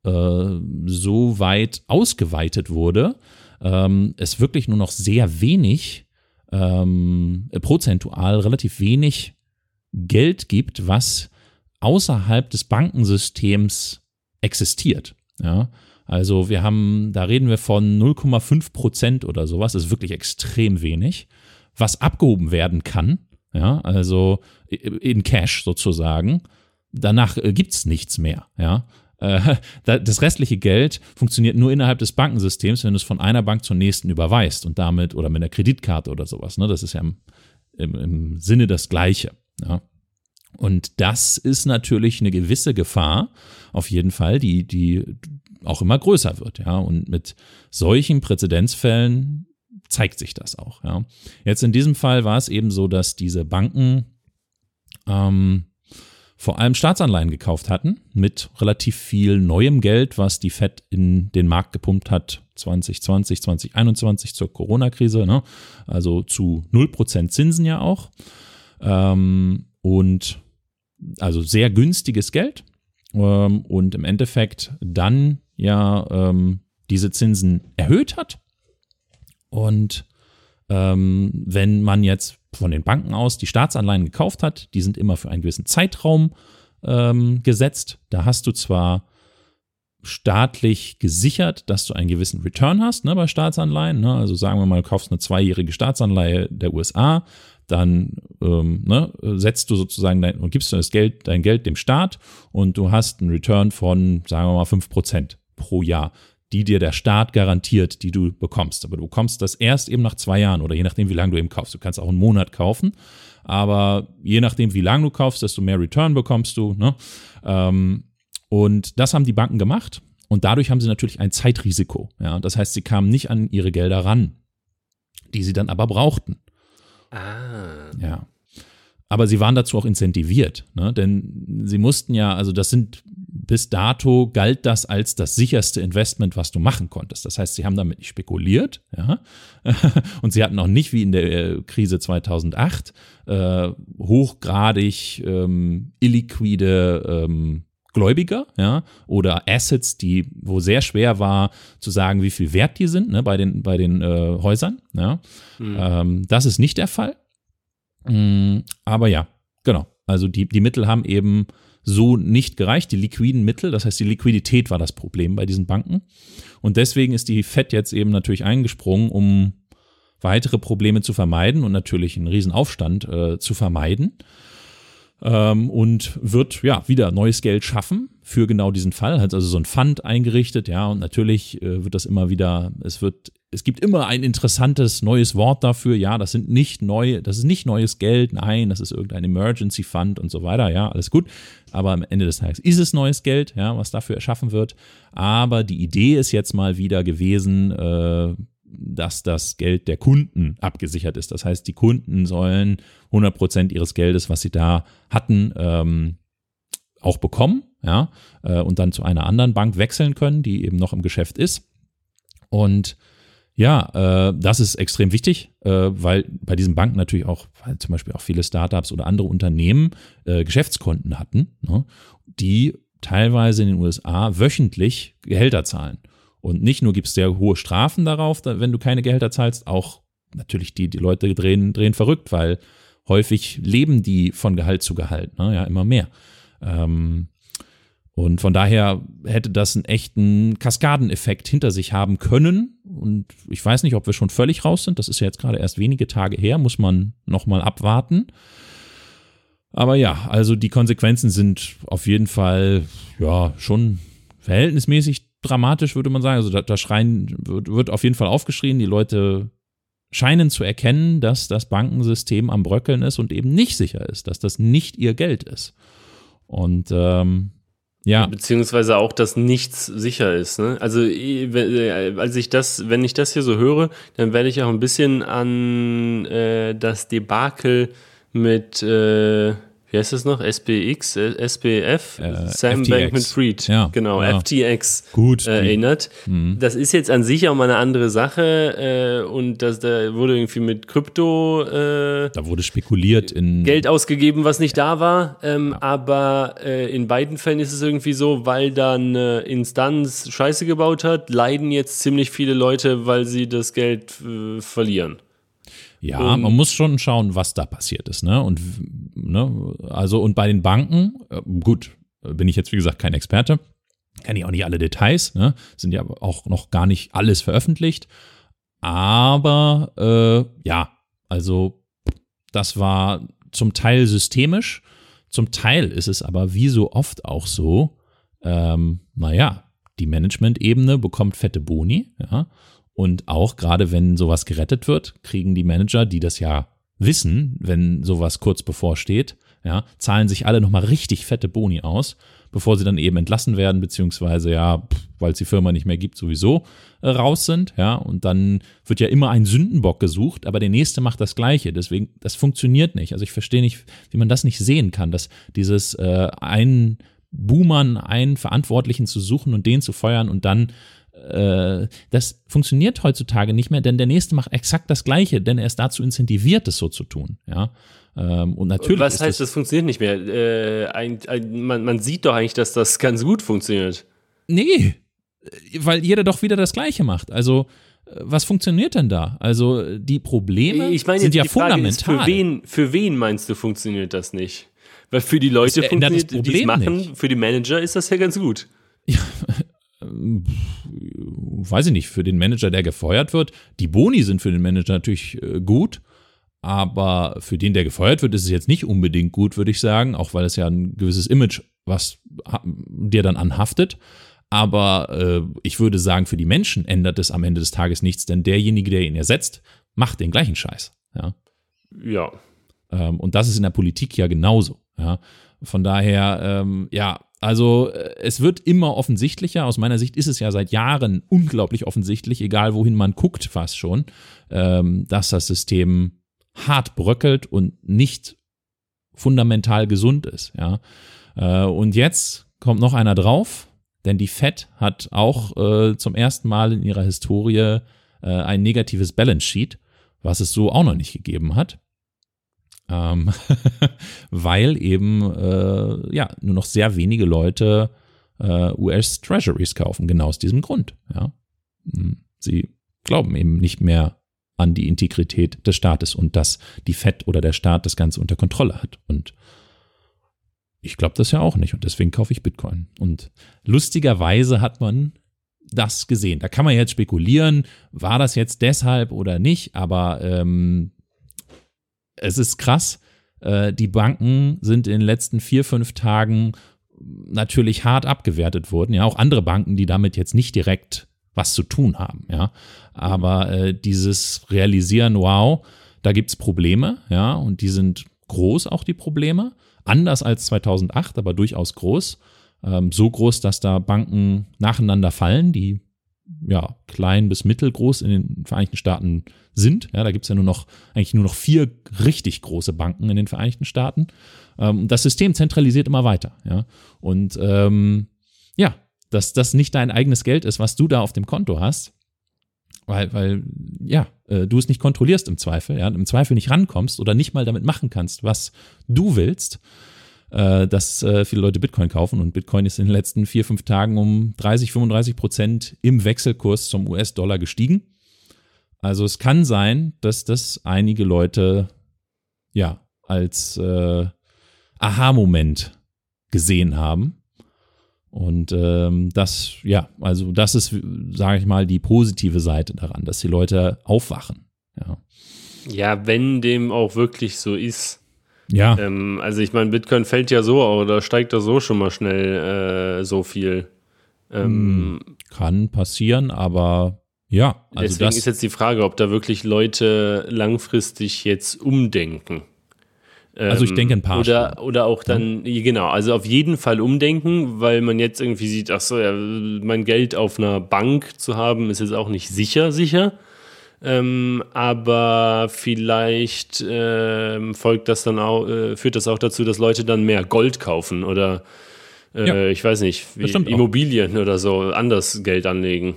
äh, so weit ausgeweitet wurde, ähm, es wirklich nur noch sehr wenig, ähm, prozentual relativ wenig Geld gibt, was außerhalb des Bankensystems existiert. Ja, also wir haben, da reden wir von 0,5 Prozent oder sowas, das ist wirklich extrem wenig, was abgehoben werden kann, ja, also in Cash sozusagen. Danach äh, gibt es nichts mehr, ja. äh, das restliche Geld funktioniert nur innerhalb des Bankensystems, wenn du es von einer Bank zur nächsten überweist und damit oder mit einer Kreditkarte oder sowas. Ne? Das ist ja im, im, im Sinne das Gleiche. Ja? Und das ist natürlich eine gewisse Gefahr, auf jeden Fall, die, die auch immer größer wird. Ja? Und mit solchen Präzedenzfällen zeigt sich das auch. Ja? Jetzt in diesem Fall war es eben so, dass diese Banken ähm, vor allem Staatsanleihen gekauft hatten mit relativ viel neuem Geld, was die Fed in den Markt gepumpt hat 2020, 2021 zur Corona-Krise, ne? also zu 0% Zinsen ja auch. Ähm, und also sehr günstiges Geld ähm, und im Endeffekt dann ja ähm, diese Zinsen erhöht hat. Und ähm, wenn man jetzt von den Banken aus die Staatsanleihen gekauft hat. Die sind immer für einen gewissen Zeitraum ähm, gesetzt. Da hast du zwar staatlich gesichert, dass du einen gewissen Return hast ne, bei Staatsanleihen. Ne? Also sagen wir mal, du kaufst eine zweijährige Staatsanleihe der USA, dann ähm, ne, setzt du sozusagen dein, und gibst du das Geld, dein Geld dem Staat und du hast einen Return von, sagen wir mal, 5% pro Jahr die dir der Staat garantiert, die du bekommst. Aber du bekommst das erst eben nach zwei Jahren oder je nachdem, wie lange du eben kaufst. Du kannst auch einen Monat kaufen, aber je nachdem, wie lange du kaufst, desto mehr Return bekommst du. Ne? Ähm, und das haben die Banken gemacht und dadurch haben sie natürlich ein Zeitrisiko. Ja? Das heißt, sie kamen nicht an ihre Gelder ran, die sie dann aber brauchten. Ah. Ja. Aber sie waren dazu auch incentiviert, ne? denn sie mussten ja, also das sind bis dato galt das als das sicherste Investment, was du machen konntest. Das heißt, sie haben damit nicht spekuliert, ja, und sie hatten auch nicht wie in der äh, Krise 2008 äh, hochgradig ähm, illiquide ähm, Gläubiger, ja, oder Assets, die, wo sehr schwer war zu sagen, wie viel wert die sind, ne, bei den, bei den äh, Häusern, ja. Mhm. Ähm, das ist nicht der Fall. Mhm, aber ja, genau. Also die, die Mittel haben eben so nicht gereicht, die liquiden Mittel, das heißt die Liquidität war das Problem bei diesen Banken. Und deswegen ist die FED jetzt eben natürlich eingesprungen, um weitere Probleme zu vermeiden und natürlich einen Riesenaufstand äh, zu vermeiden. Ähm, und wird ja wieder neues Geld schaffen für genau diesen Fall. Hat also so ein Fund eingerichtet, ja, und natürlich äh, wird das immer wieder, es wird es gibt immer ein interessantes neues Wort dafür. Ja, das sind nicht neue, das ist nicht neues Geld. Nein, das ist irgendein Emergency Fund und so weiter. Ja, alles gut. Aber am Ende des Tages ist es neues Geld, ja, was dafür erschaffen wird. Aber die Idee ist jetzt mal wieder gewesen, äh, dass das Geld der Kunden abgesichert ist. Das heißt, die Kunden sollen 100 Prozent ihres Geldes, was sie da hatten, ähm, auch bekommen, ja, äh, und dann zu einer anderen Bank wechseln können, die eben noch im Geschäft ist. Und ja, äh, das ist extrem wichtig, äh, weil bei diesen Banken natürlich auch, weil zum Beispiel auch viele Startups oder andere Unternehmen äh, Geschäftskonten hatten, ne, die teilweise in den USA wöchentlich Gehälter zahlen. Und nicht nur gibt es sehr hohe Strafen darauf, wenn du keine Gehälter zahlst, auch natürlich die, die Leute drehen, drehen verrückt, weil häufig leben die von Gehalt zu Gehalt, ne, ja, immer mehr. Ähm, und von daher hätte das einen echten Kaskadeneffekt hinter sich haben können. Und ich weiß nicht, ob wir schon völlig raus sind. Das ist ja jetzt gerade erst wenige Tage her, muss man nochmal abwarten. Aber ja, also die Konsequenzen sind auf jeden Fall, ja, schon verhältnismäßig dramatisch, würde man sagen. Also da, da schreien, wird, wird auf jeden Fall aufgeschrien. Die Leute scheinen zu erkennen, dass das Bankensystem am Bröckeln ist und eben nicht sicher ist, dass das nicht ihr Geld ist. Und ähm, ja. Beziehungsweise auch, dass nichts sicher ist. Ne? Also, äh, als ich das, wenn ich das hier so höre, dann werde ich auch ein bisschen an äh, das Debakel mit äh, wie heißt das noch? SPX, äh, SPF, äh, Sam Bankman Fried, ja, genau, ja. FTX Gut, äh, erinnert. Mhm. Das ist jetzt an sich auch mal eine andere Sache äh, und das, da wurde irgendwie mit Krypto äh, da wurde spekuliert in Geld ausgegeben, was nicht da war. Ähm, ja. Aber äh, in beiden Fällen ist es irgendwie so, weil da eine Instanz Scheiße gebaut hat, leiden jetzt ziemlich viele Leute, weil sie das Geld verlieren. Ja, um, man muss schon schauen, was da passiert ist, ne? Und ne, also und bei den Banken, äh, gut, bin ich jetzt wie gesagt kein Experte, kenne ich auch nicht alle Details, ne? Sind ja auch noch gar nicht alles veröffentlicht, aber äh, ja, also das war zum Teil systemisch, zum Teil ist es aber wie so oft auch so, ähm, naja, die Management-Ebene bekommt fette Boni, ja. Und auch gerade wenn sowas gerettet wird, kriegen die Manager, die das ja wissen, wenn sowas kurz bevorsteht, ja, zahlen sich alle nochmal richtig fette Boni aus, bevor sie dann eben entlassen werden, beziehungsweise ja, weil es die Firma nicht mehr gibt, sowieso äh, raus sind, ja, und dann wird ja immer ein Sündenbock gesucht, aber der nächste macht das Gleiche, deswegen, das funktioniert nicht. Also ich verstehe nicht, wie man das nicht sehen kann, dass dieses äh, einen Boomern, einen Verantwortlichen zu suchen und den zu feuern und dann äh, das funktioniert heutzutage nicht mehr, denn der nächste macht exakt das Gleiche, denn er ist dazu incentiviert, es so zu tun. Ja. Ähm, und natürlich. Was heißt, das, das funktioniert nicht mehr? Äh, ein, ein, man, man sieht doch eigentlich, dass das ganz gut funktioniert. Nee, weil jeder doch wieder das Gleiche macht. Also was funktioniert denn da? Also die Probleme ich meine, sind ja fundamental. Ist, für, wen, für wen meinst du, funktioniert das nicht? Weil für die Leute ändert das funktioniert, die es machen, nicht. für die Manager ist das ja ganz gut. Weiß ich nicht, für den Manager, der gefeuert wird. Die Boni sind für den Manager natürlich äh, gut, aber für den, der gefeuert wird, ist es jetzt nicht unbedingt gut, würde ich sagen, auch weil es ja ein gewisses Image, was dir dann anhaftet. Aber äh, ich würde sagen, für die Menschen ändert es am Ende des Tages nichts, denn derjenige, der ihn ersetzt, macht den gleichen Scheiß. Ja. Ja. Ähm, und das ist in der Politik ja genauso. Ja. Von daher, ähm, ja, also äh, es wird immer offensichtlicher. Aus meiner Sicht ist es ja seit Jahren unglaublich offensichtlich, egal wohin man guckt, fast schon, ähm, dass das System hart bröckelt und nicht fundamental gesund ist. Ja. Äh, und jetzt kommt noch einer drauf, denn die Fed hat auch äh, zum ersten Mal in ihrer Historie äh, ein negatives Balance Sheet, was es so auch noch nicht gegeben hat. Ähm, weil eben äh, ja nur noch sehr wenige Leute äh, US Treasuries kaufen, genau aus diesem Grund. Ja. Hm, Sie glauben eben nicht mehr an die Integrität des Staates und dass die Fed oder der Staat das Ganze unter Kontrolle hat. Und ich glaube das ja auch nicht und deswegen kaufe ich Bitcoin. Und lustigerweise hat man das gesehen. Da kann man jetzt spekulieren, war das jetzt deshalb oder nicht, aber ähm, es ist krass. Äh, die Banken sind in den letzten vier, fünf Tagen natürlich hart abgewertet worden. Ja, auch andere Banken, die damit jetzt nicht direkt was zu tun haben. Ja, aber äh, dieses Realisieren, wow, da gibt's Probleme. Ja, und die sind groß auch die Probleme. Anders als 2008, aber durchaus groß. Ähm, so groß, dass da Banken nacheinander fallen, die ja, klein bis mittelgroß in den Vereinigten Staaten sind. Ja, da gibt es ja nur noch, eigentlich nur noch vier richtig große Banken in den Vereinigten Staaten. Ähm, das System zentralisiert immer weiter. Ja, und ähm, ja, dass das nicht dein eigenes Geld ist, was du da auf dem Konto hast, weil, weil ja, äh, du es nicht kontrollierst im Zweifel, ja, im Zweifel nicht rankommst oder nicht mal damit machen kannst, was du willst, äh, dass äh, viele Leute Bitcoin kaufen und Bitcoin ist in den letzten vier, fünf Tagen um 30, 35 Prozent im Wechselkurs zum US-Dollar gestiegen. Also es kann sein, dass das einige Leute ja als äh, Aha-Moment gesehen haben. Und ähm, das, ja, also das ist, sage ich mal, die positive Seite daran, dass die Leute aufwachen. Ja, Ja, wenn dem auch wirklich so ist. Ja Ähm, also ich meine, Bitcoin fällt ja so oder steigt da so schon mal schnell äh, so viel. Ähm, kann passieren, aber ja, also deswegen ist jetzt die Frage, ob da wirklich Leute langfristig jetzt umdenken. Also ich Ähm, denke ein paar Oder, oder auch dann, genau, also auf jeden Fall umdenken, weil man jetzt irgendwie sieht, ach so, ja, mein Geld auf einer Bank zu haben, ist jetzt auch nicht sicher, sicher. Ähm, aber vielleicht ähm, folgt das dann auch, äh, führt das auch dazu, dass Leute dann mehr Gold kaufen oder äh, Ja. ich weiß nicht, stimmt auch. Immobilien oder so anders Geld anlegen.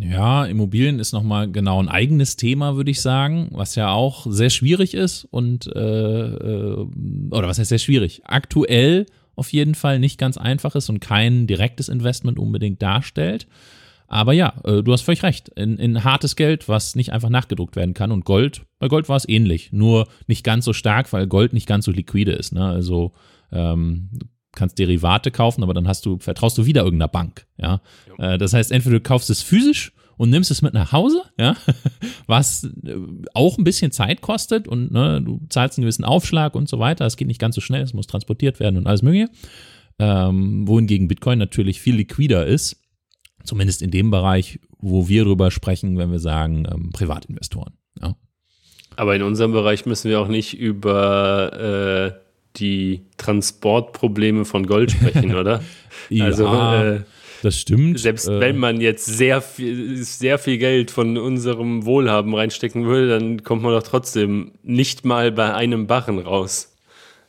Ja, Immobilien ist nochmal genau ein eigenes Thema, würde ich sagen, was ja auch sehr schwierig ist und, äh, äh, oder was heißt sehr schwierig? Aktuell auf jeden Fall nicht ganz einfach ist und kein direktes Investment unbedingt darstellt. Aber ja, äh, du hast völlig recht. In, in hartes Geld, was nicht einfach nachgedruckt werden kann. Und Gold, bei Gold war es ähnlich. Nur nicht ganz so stark, weil Gold nicht ganz so liquide ist. Ne? Also ähm, du kannst Derivate kaufen, aber dann hast du, vertraust du wieder irgendeiner Bank. Ja? Äh, das heißt, entweder du kaufst es physisch und nimmst es mit nach Hause, ja, was äh, auch ein bisschen Zeit kostet und ne, du zahlst einen gewissen Aufschlag und so weiter. Es geht nicht ganz so schnell, es muss transportiert werden und alles mögliche. ähm, wohingegen Bitcoin natürlich viel liquider ist, zumindest in dem Bereich, wo wir drüber sprechen, wenn wir sagen ähm, Privatinvestoren. Ja. Aber in unserem Bereich müssen wir auch nicht über äh, die Transportprobleme von Gold sprechen, oder? ja, also äh, das stimmt. Selbst äh, wenn man jetzt sehr viel, sehr viel Geld von unserem Wohlhaben reinstecken würde, dann kommt man doch trotzdem nicht mal bei einem Barren raus.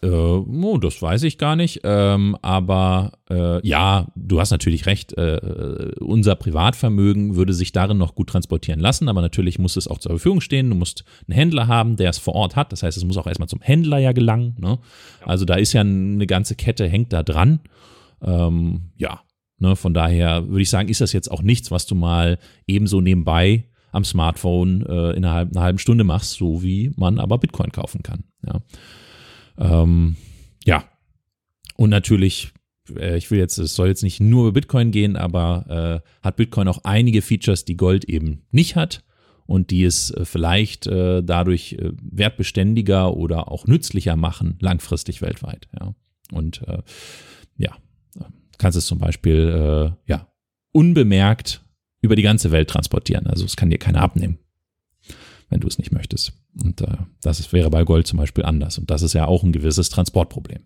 Äh, oh, das weiß ich gar nicht. Ähm, aber äh, ja, du hast natürlich recht. Äh, unser Privatvermögen würde sich darin noch gut transportieren lassen, aber natürlich muss es auch zur Verfügung stehen. Du musst einen Händler haben, der es vor Ort hat. Das heißt, es muss auch erstmal zum Händler ja gelangen. Ne? Also da ist ja eine ganze Kette, hängt da dran. Ähm, ja, ne, von daher würde ich sagen, ist das jetzt auch nichts, was du mal ebenso nebenbei am Smartphone äh, innerhalb einer halben Stunde machst, so wie man aber Bitcoin kaufen kann. Ja. Ähm, ja. Und natürlich, äh, ich will jetzt, es soll jetzt nicht nur über Bitcoin gehen, aber äh, hat Bitcoin auch einige Features, die Gold eben nicht hat und die es äh, vielleicht äh, dadurch äh, wertbeständiger oder auch nützlicher machen, langfristig weltweit. Ja. Und äh, ja, kannst es zum Beispiel ja, unbemerkt über die ganze Welt transportieren. Also es kann dir keiner abnehmen wenn du es nicht möchtest. Und äh, das wäre bei Gold zum Beispiel anders. Und das ist ja auch ein gewisses Transportproblem.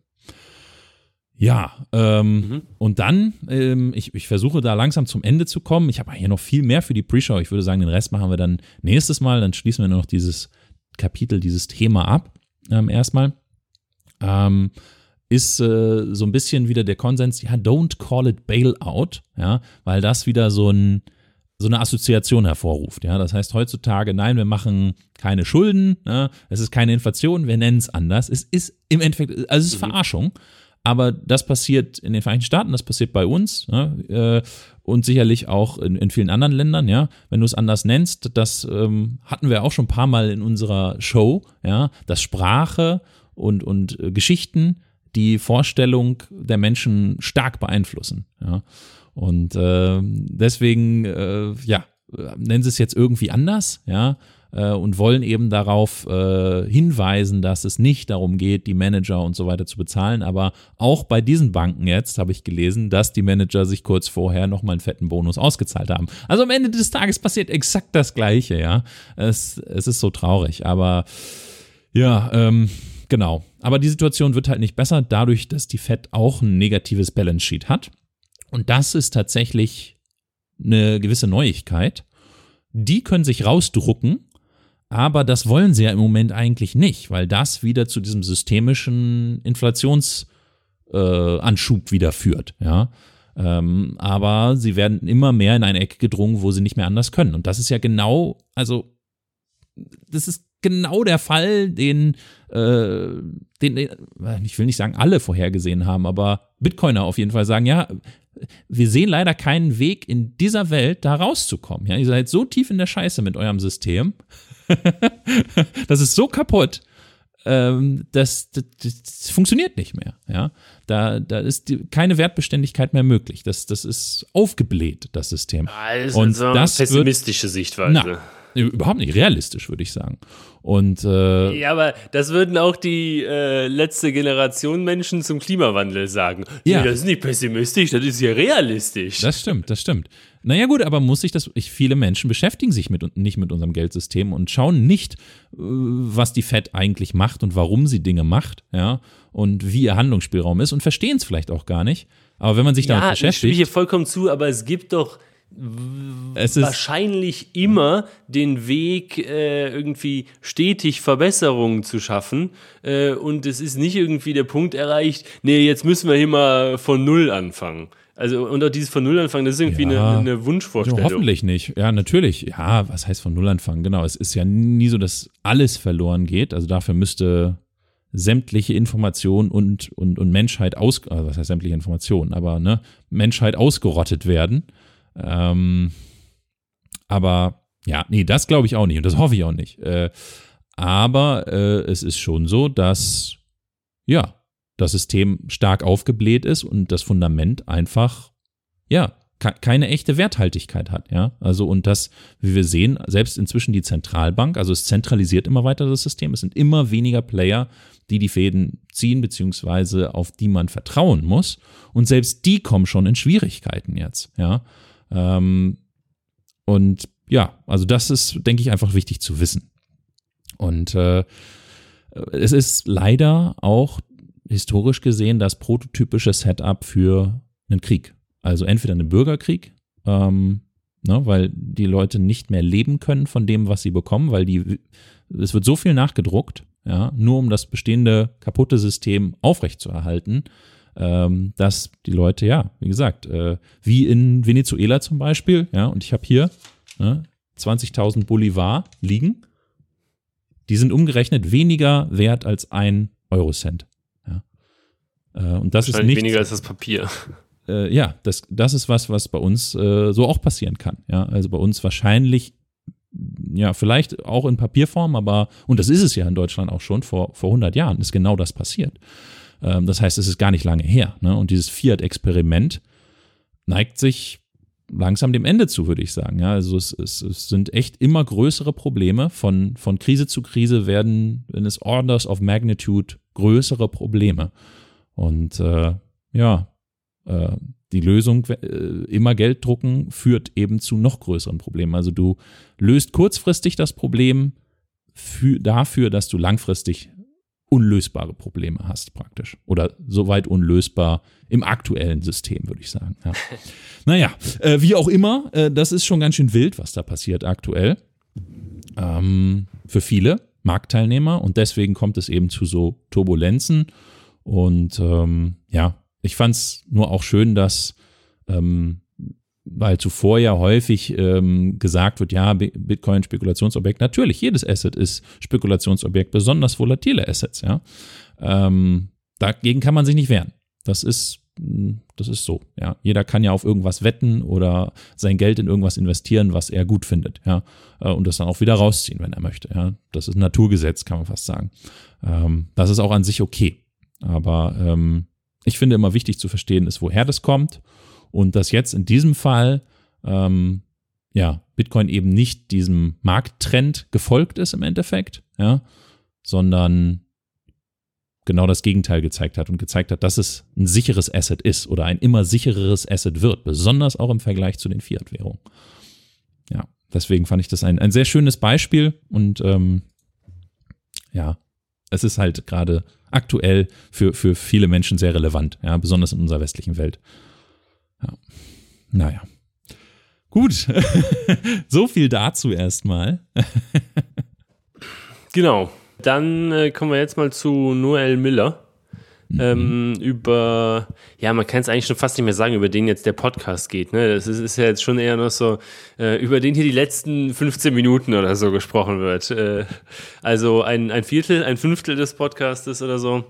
Ja, ähm, mhm. und dann, ähm, ich, ich versuche da langsam zum Ende zu kommen. Ich habe hier noch viel mehr für die Pre-Show. Ich würde sagen, den Rest machen wir dann nächstes Mal. Dann schließen wir nur noch dieses Kapitel, dieses Thema ab. Ähm, erstmal. Ähm, ist äh, so ein bisschen wieder der Konsens, ja, don't call it Bailout, ja, weil das wieder so ein, so eine Assoziation hervorruft. Ja, das heißt heutzutage, nein, wir machen keine Schulden, ne? es ist keine Inflation, wir nennen es anders. Es ist im Endeffekt, also es ist mhm. Verarschung. Aber das passiert in den Vereinigten Staaten, das passiert bei uns ne? äh, und sicherlich auch in, in, vielen anderen Ländern. Ja, wenn du es anders nennst, das ähm, hatten wir auch schon ein paar Mal in unserer Show. Ja, dass Sprache und und äh, Geschichten die Vorstellung der Menschen stark beeinflussen. Ja. Und äh, deswegen, äh, ja, nennen sie es jetzt irgendwie anders, ja, äh, und wollen eben darauf äh, hinweisen, dass es nicht darum geht, die Manager und so weiter zu bezahlen. Aber auch bei diesen Banken jetzt habe ich gelesen, dass die Manager sich kurz vorher nochmal einen fetten Bonus ausgezahlt haben. Also am Ende des Tages passiert exakt das Gleiche, ja. Es, es ist so traurig, aber ja, ähm, genau. Aber die Situation wird halt nicht besser, dadurch, dass die Fed auch ein negatives Balance Sheet hat. Und das ist tatsächlich eine gewisse Neuigkeit. Die können sich rausdrucken, aber das wollen sie ja im Moment eigentlich nicht, weil das wieder zu diesem systemischen Inflationsanschub äh, wieder führt. Ja? Ähm, aber sie werden immer mehr in eine Ecke gedrungen, wo sie nicht mehr anders können. Und das ist ja genau, also das ist genau der Fall, den, äh, den, ich will nicht sagen, alle vorhergesehen haben, aber Bitcoiner auf jeden Fall sagen, ja, wir sehen leider keinen Weg in dieser Welt da rauszukommen. Ja, ihr seid so tief in der Scheiße mit eurem System. das ist so kaputt. Ähm, das, das, das, funktioniert nicht mehr. Ja? Da, da ist die, keine Wertbeständigkeit mehr möglich. Das, das ist aufgebläht, das System. Also Und so das pessimistische wird, Sichtweise. Na, Überhaupt nicht realistisch, würde ich sagen. Und äh, ja, aber das würden auch die äh, letzte Generation Menschen zum Klimawandel sagen. Ja, nee, das ist nicht pessimistisch, das ist ja realistisch. Das stimmt, das stimmt. Naja gut, aber muss sich das, ich, viele Menschen beschäftigen sich mit, nicht mit unserem Geldsystem und schauen nicht, äh, was die Fed eigentlich macht und warum sie Dinge macht, ja, und wie ihr Handlungsspielraum ist und verstehen es vielleicht auch gar nicht. Aber wenn man sich damit ja, beschäftigt. Ich stimme hier vollkommen zu, aber es gibt doch wahrscheinlich immer den Weg, äh, irgendwie stetig Verbesserungen zu schaffen. Äh, und es ist nicht irgendwie der Punkt erreicht, nee, jetzt müssen wir hier mal von Null anfangen. Also, und auch dieses von Null anfangen, das ist irgendwie ja, eine, eine, Wunschvorstellung. Ja, hoffentlich nicht. Ja, natürlich. Ja, was heißt von Null anfangen? Genau. Es ist ja nie so, dass alles verloren geht. Also dafür müsste sämtliche Information und, und, und Menschheit aus, also was heißt sämtliche Informationen, aber ne, Menschheit ausgerottet werden. Ähm, aber ja, nee, das glaube ich auch nicht und das hoffe ich auch nicht. Äh, aber äh, es ist schon so, dass ja, das System stark aufgebläht ist und das Fundament einfach ja keine echte Werthaltigkeit hat, ja. Also und das, wie wir sehen, selbst inzwischen die Zentralbank, also es zentralisiert immer weiter das System, es sind immer weniger Player, die die Fäden ziehen, beziehungsweise auf die man vertrauen muss. Und selbst die kommen schon in Schwierigkeiten jetzt, ja. Ähm, und ja, also das ist, denke ich, einfach wichtig zu wissen. Und äh, es ist leider auch historisch gesehen das prototypische Setup für einen Krieg. Also entweder einen Bürgerkrieg, ähm, ne, weil die Leute nicht mehr leben können von dem, was sie bekommen, weil die, es wird so viel nachgedruckt, ja, nur um das bestehende kaputte System aufrechtzuerhalten, ähm, dass die Leute, ja, wie gesagt, äh, wie in Venezuela zum Beispiel, ja, und ich habe hier ne, 20.000 Bolivar liegen, die sind umgerechnet weniger wert als ein Eurocent. Ja. Äh, und das ist nicht weniger als das Papier. Äh, ja, das, das ist was, was bei uns äh, so auch passieren kann. Ja, also bei uns wahrscheinlich ja, vielleicht auch in Papierform, aber, und das ist es ja in Deutschland auch schon, vor, vor 100 Jahren ist genau das passiert. Ähm, das heißt, es ist gar nicht lange her. Ne? Und dieses Fiat-Experiment neigt sich langsam dem Ende zu, würde ich sagen. Ja, also es, es, es, sind echt immer größere Probleme. Von, von Krise zu Krise werden, wenn es Orders of Magnitude, größere Probleme. Und äh, ja, äh, die Lösung, äh, immer Geld drucken, führt eben zu noch größeren Problemen. Also du löst kurzfristig das Problem für, dafür, dass du langfristig unlösbare Probleme hast, praktisch. Oder soweit unlösbar im aktuellen System, würde ich sagen. Ja. naja, äh, wie auch immer, äh, das ist schon ganz schön wild, was da passiert aktuell. Ähm, für viele Marktteilnehmer und deswegen kommt es eben zu so Turbulenzen. Und ähm, ja, ich fand es nur auch schön, dass ähm, weil zuvor ja häufig ähm, gesagt wird, ja, Bitcoin Spekulationsobjekt. Natürlich, jedes Asset ist Spekulationsobjekt, besonders volatile Assets, ja. Ähm, dagegen kann man sich nicht wehren. Das ist, hm, das ist so, ja. Jeder kann ja auf irgendwas wetten oder sein Geld in irgendwas investieren, was er gut findet, ja. Äh, und das dann auch wieder rausziehen, wenn er möchte, ja. Das ist ein Naturgesetz, kann man fast sagen. Ähm, das ist auch an sich okay. Aber ähm, ich finde immer wichtig zu verstehen ist, woher das kommt und dass jetzt in diesem Fall ähm, ja Bitcoin eben nicht diesem Markttrend gefolgt ist im Endeffekt, ja, sondern genau das Gegenteil gezeigt hat und gezeigt hat, dass es ein sicheres Asset ist oder ein immer sichereres Asset wird, besonders auch im Vergleich zu den Fiat-Währungen. Ja, deswegen fand ich das ein, ein sehr schönes Beispiel und ähm, ja, es ist halt gerade aktuell für, für viele Menschen sehr relevant, ja, besonders in unserer westlichen Welt. Ja. Naja. Gut. so viel dazu erstmal. genau. Dann äh, kommen wir jetzt mal zu Noel Miller. Mhm. Ähm, über, ja, man kann es eigentlich schon fast nicht mehr sagen, über den jetzt der Podcast geht. Ne? Das ist, ist ja jetzt schon eher noch so, äh, über den hier die letzten 15 Minuten oder so gesprochen wird. Äh, also ein, ein Viertel, ein Fünftel des Podcastes oder so.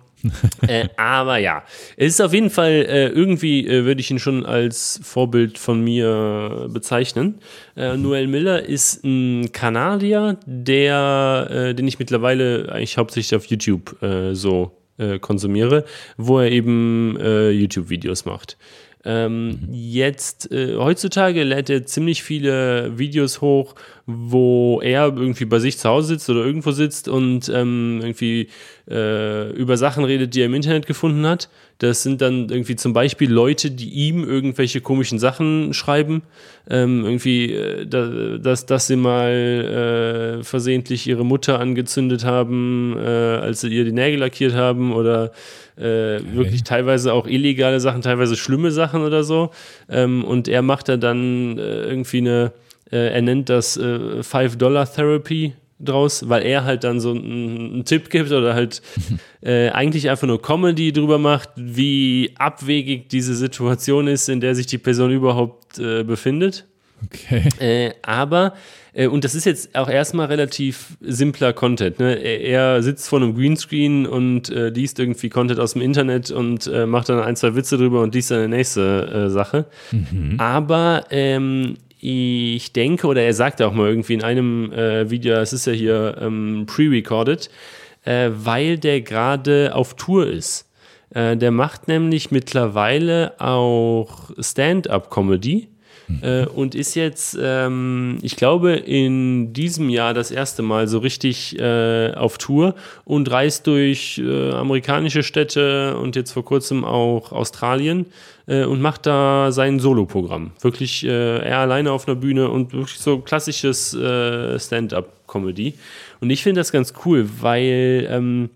Äh, aber ja, es ist auf jeden Fall äh, irgendwie, äh, würde ich ihn schon als Vorbild von mir bezeichnen. Äh, Noel Miller ist ein Kanadier, der, äh, den ich mittlerweile eigentlich hauptsächlich auf YouTube äh, so konsumiere, wo er eben YouTube-Videos macht. Ähm, mhm. Jetzt, äh, heutzutage lädt er ziemlich viele Videos hoch, wo er irgendwie bei sich zu Hause sitzt oder irgendwo sitzt und ähm, irgendwie äh, über Sachen redet, die er im Internet gefunden hat. Das sind dann irgendwie zum Beispiel Leute, die ihm irgendwelche komischen Sachen schreiben. Ähm, irgendwie, äh, da, dass, dass sie mal äh, versehentlich ihre Mutter angezündet haben, äh, als sie ihr die Nägel lackiert haben oder äh, okay. wirklich teilweise auch illegale Sachen, teilweise schlimme Sachen oder so. Ähm, und er macht da dann äh, irgendwie eine, äh, er nennt das äh, Five-Dollar-Therapy draus, weil er halt dann so einen, einen Tipp gibt oder halt äh, eigentlich einfach nur Comedy drüber macht, wie abwegig diese Situation ist, in der sich die Person überhaupt äh, befindet. Okay. Äh, aber, und das ist jetzt auch erstmal relativ simpler Content. Ne? Er, sitzt vor einem Greenscreen und äh, liest irgendwie Content aus dem Internet und äh, macht dann ein, zwei Witze drüber und liest dann eine nächste äh, Sache. Mhm. Aber ähm, ich denke, oder er sagte auch mal irgendwie in einem äh, Video, es ist ja hier ähm, pre-recorded, weil der gerade auf Tour ist. der macht nämlich mittlerweile auch Stand-up-Comedy äh, und ist jetzt, ähm, ich glaube, in diesem Jahr das erste Mal so richtig äh, auf Tour und reist durch äh, amerikanische Städte und jetzt vor kurzem auch Australien äh, und macht da sein Soloprogramm. Wirklich äh, er alleine auf einer Bühne und wirklich so klassisches äh, Stand-up-Comedy. Und ich finde das ganz cool, weil ähm,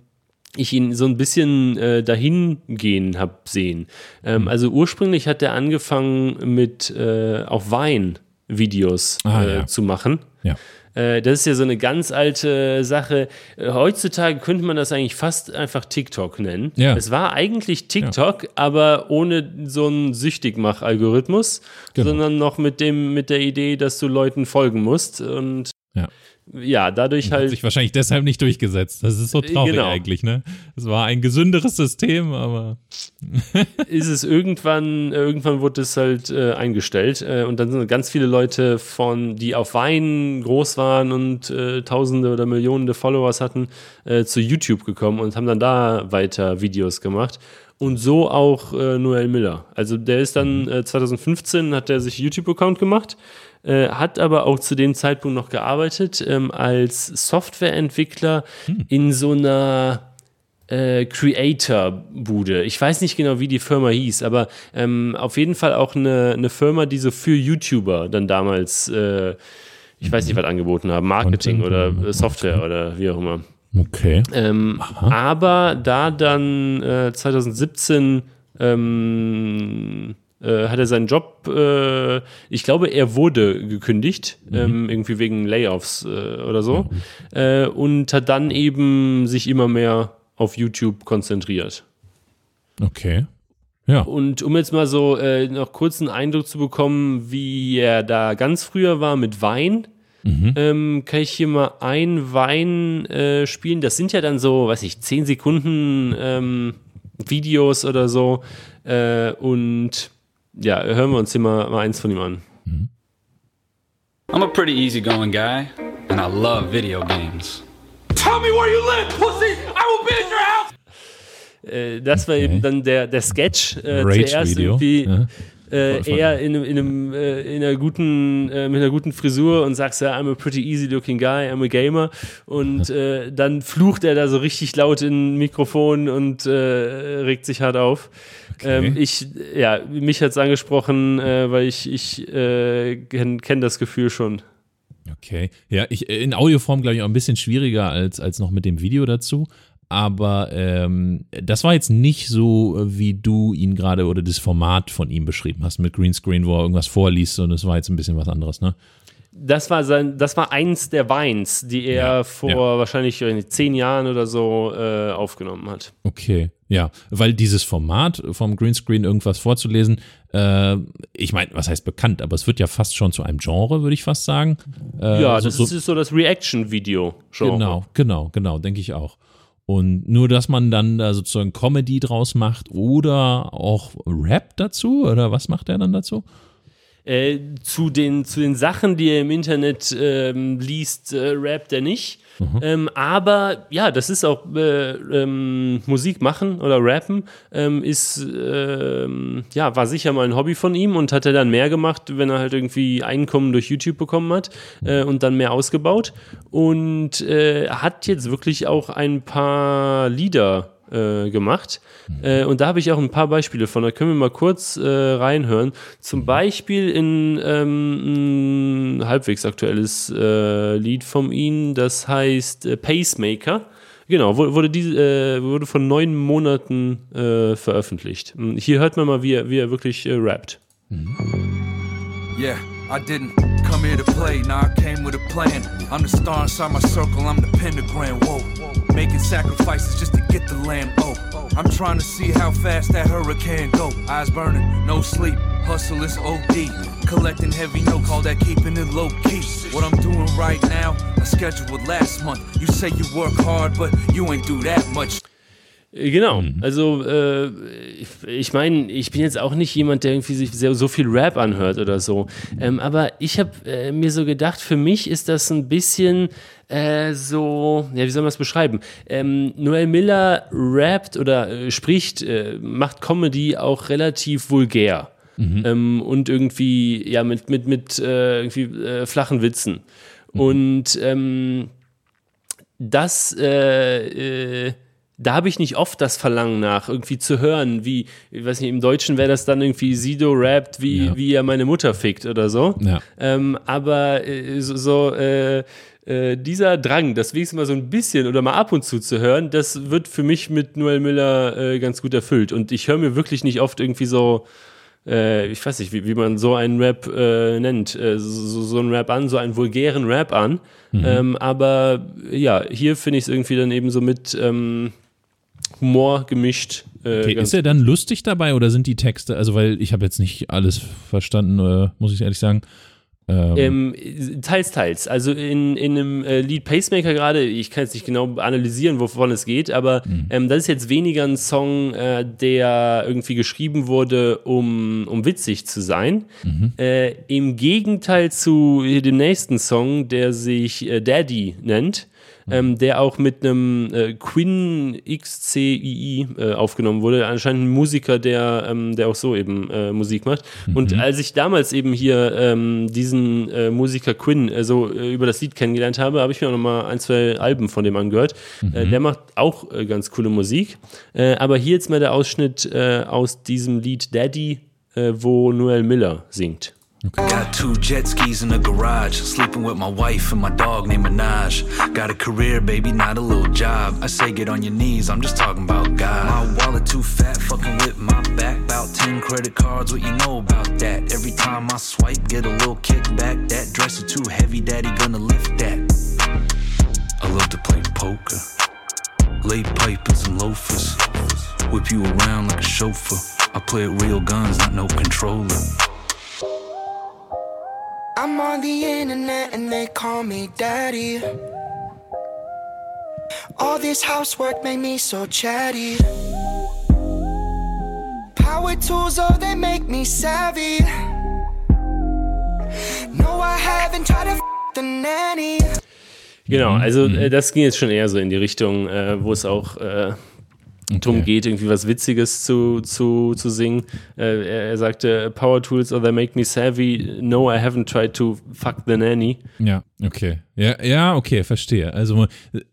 ich ihn so ein bisschen äh, dahin gehen habe sehen. Ähm, mhm. Also ursprünglich hat er angefangen mit äh, auf Wein Videos ah, äh, ja. zu machen. Ja. Äh, das ist ja so eine ganz alte Sache. Äh, heutzutage könnte man das eigentlich fast einfach TikTok nennen. Ja. Es war eigentlich TikTok, ja. aber ohne so einen Süchtigmach-Algorithmus, genau. sondern noch mit dem mit der Idee, dass du Leuten folgen musst und ja ja, dadurch halt. Hat sich wahrscheinlich deshalb nicht durchgesetzt. Das ist so traurig genau. eigentlich, ne? Es war ein gesünderes System, aber. ist es irgendwann, irgendwann wurde es halt äh, eingestellt äh, und dann sind ganz viele Leute von, die auf Wein groß waren und äh, Tausende oder Millionen Followers hatten, äh, zu YouTube gekommen und haben dann da weiter Videos gemacht. Und so auch äh, Noel Miller. Also der ist dann 2015 mhm. äh, hat er sich YouTube-Account gemacht äh, hat aber auch zu dem Zeitpunkt noch gearbeitet ähm, als Softwareentwickler hm. in so einer äh, Creator-Bude. Ich weiß nicht genau, wie die Firma hieß, aber ähm, auf jeden Fall auch eine, eine Firma, die so für YouTuber dann damals, äh, ich weiß nicht, was angeboten haben, Marketing oder äh, Software oder wie auch immer. Okay. Ähm, aber da dann äh, 2017 ähm, äh, hat er seinen Job, äh, ich glaube, er wurde gekündigt, mhm. ähm, irgendwie wegen Layoffs äh, oder so, mhm. und hat dann eben sich immer mehr auf YouTube konzentriert. Okay. Ja. Und um jetzt mal so äh, noch kurz einen Eindruck zu bekommen, wie er da ganz früher war mit Wein, mhm. ähm, kann ich hier mal ein Wein äh, spielen. Das sind ja dann so, weiß ich, 10 Sekunden ähm, Videos oder so. Äh, und ja, hören wir uns hier mal, mal eins von ihm an. Mhm. I'm a pretty easygoing guy and I love video games. Tell me where you live, pussy! I will be at your house! Äh, das war okay. eben dann der, der Sketch. Äh, zuerst irgendwie ja. Äh, eher in, in, einem, äh, in einer guten, äh, mit einer guten Frisur und sagst ja, I'm a pretty easy looking guy, I'm a gamer. Und äh, dann flucht er da so richtig laut in ein Mikrofon und regt sich hart auf. Okay. Ähm, ich, ja, mich hat es angesprochen, äh, weil ich, ich äh, kenne kenn das Gefühl schon. Okay. Ja, ich, in Audioform glaube ich auch ein bisschen schwieriger als, als noch mit dem Video dazu. Aber ähm, das war jetzt nicht so, wie du ihn gerade oder das Format von ihm beschrieben hast mit Greenscreen, wo er irgendwas vorliest und es war jetzt ein bisschen was anderes, ne? das war sein, das war eins der Weins, die er ja, vor ja. wahrscheinlich zehn Jahren oder so äh, aufgenommen hat. Okay, ja, weil dieses Format vom Greenscreen irgendwas vorzulesen, äh, ich meine, was heißt bekannt, aber es wird ja fast schon zu einem Genre, würde ich fast sagen. Äh, ja, das so, ist so das Reaction-Video. Genau, genau, genau, denke ich auch. Und nur, dass man dann da sozusagen Comedy draus macht oder auch Rap dazu, oder was macht er dann dazu? Äh, zu, den, zu den Sachen, die er im Internet ähm, liest, äh, rappt er nicht. Mhm. Ähm, aber ja, das ist auch äh, ähm, Musik machen oder rappen, ähm, ist ähm, ja, war sicher mal ein Hobby von ihm und hat er dann mehr gemacht, wenn er halt irgendwie Einkommen durch YouTube bekommen hat äh, und dann mehr ausgebaut. Und äh, hat jetzt wirklich auch ein paar Lieder äh, gemacht. Äh, und da habe ich auch ein paar Beispiele von. Da können wir mal kurz äh, reinhören. Zum Beispiel in ähm, ein halbwegs aktuelles äh, Lied von ihm, das heißt äh, Pacemaker. Genau, wurde, die, äh, wurde von neun Monaten veröffentlicht. Hier hört man mal, wie er, wie er wirklich rappt. Yeah, I didn't come here to play, now I came with a plan. I'm the star inside my circle, I'm the pentagram, whoa. Making sacrifices just to get the lamb, oh. I'm trying to see how fast that hurricane go. Eyes burning, no sleep, hustle is OD. Collecting heavy no call that keeping it low key. What I'm doing right now, I scheduled last month. You say you work hard, but you ain't do that much. Genau, mhm. also äh, ich meine, ich bin jetzt auch nicht jemand, der irgendwie sich sehr, so viel Rap anhört oder so, ähm, aber ich habe äh, mir so gedacht, für mich ist das ein bisschen äh, so, ja, wie soll man das beschreiben? Ähm, Noel Miller rappt oder äh, spricht, äh, macht Comedy auch relativ vulgär. mhm. ähm, und irgendwie, ja, mit, mit, mit äh, irgendwie, flachen Witzen. Mhm. Und ähm, das, äh, da habe ich nicht oft das Verlangen nach, irgendwie zu hören, wie, ich weiß nicht, im Deutschen wäre das dann irgendwie Sido rappt, wie, ja. wie er meine Mutter fickt oder so. Ja. Ähm, aber äh, so, so äh, äh, dieser Drang, das wenigstens mal so ein bisschen oder mal ab und zu zu hören, das wird für mich mit Noel Miller äh, ganz gut erfüllt. Und ich höre mir wirklich nicht oft irgendwie so, äh, ich weiß nicht, wie, wie man so einen Rap äh, nennt, äh, so, so einen Rap an, so einen vulgären Rap an. Mhm. Ähm, aber ja, hier finde ich es irgendwie dann eben so mit ähm, Humor gemischt. Äh, okay, ist er dann lustig dabei oder sind die Texte, also weil ich habe jetzt nicht alles verstanden, muss ich ehrlich sagen, ähm. Ähm, teils, teils. Also in, in einem äh, Lied Pacemaker gerade, ich kann jetzt nicht genau analysieren, wovon es geht, aber mhm. ähm, das ist jetzt weniger ein Song, äh, der irgendwie geschrieben wurde, um, um witzig zu sein. Mhm. Äh, Im Gegenteil zu dem nächsten Song, der sich äh, Daddy nennt ähm, der auch mit einem äh, Quinn XCII äh, aufgenommen wurde. Anscheinend ein Musiker, der, ähm, der auch so eben äh, Musik macht. Mhm. Und als ich damals eben hier ähm, diesen äh, Musiker Quinn äh, so äh, über das Lied kennengelernt habe, habe ich mir auch nochmal ein, zwei Alben von dem angehört. Mhm. der macht auch ganz coole Musik. aber hier jetzt mal der Ausschnitt aus diesem Lied Daddy, wo Noel Miller singt. Okay. Got two jet skis in the garage, sleeping with my wife and my dog named Minaj. Got a career, baby, not a little job. I say get on your knees, I'm just talking about God. My wallet too fat, fucking with my back. About 10 credit cards, what you know about that? Every time I swipe, get a little kickback. That dress is too heavy, daddy gonna lift that. I love to play poker, lay pipe and some loafers. Whip you around like a chauffeur. I play it real guns, not no controller. I'm on the internet and they call me daddy. All this housework made me so chatty. Power tools, oh, they make me savvy. No, I haven't tried to f the nanny. Genau, also mhm. äh, das ging jetzt schon eher so in die Richtung, äh, wo es auch äh, okay. darum geht, irgendwie was Witziges zu, zu, zu singen. Äh, er, er, sagte, Power Tools or they make me savvy. No, I haven't tried to fuck the nanny. Ja, okay. Ja, ja, okay, verstehe. Also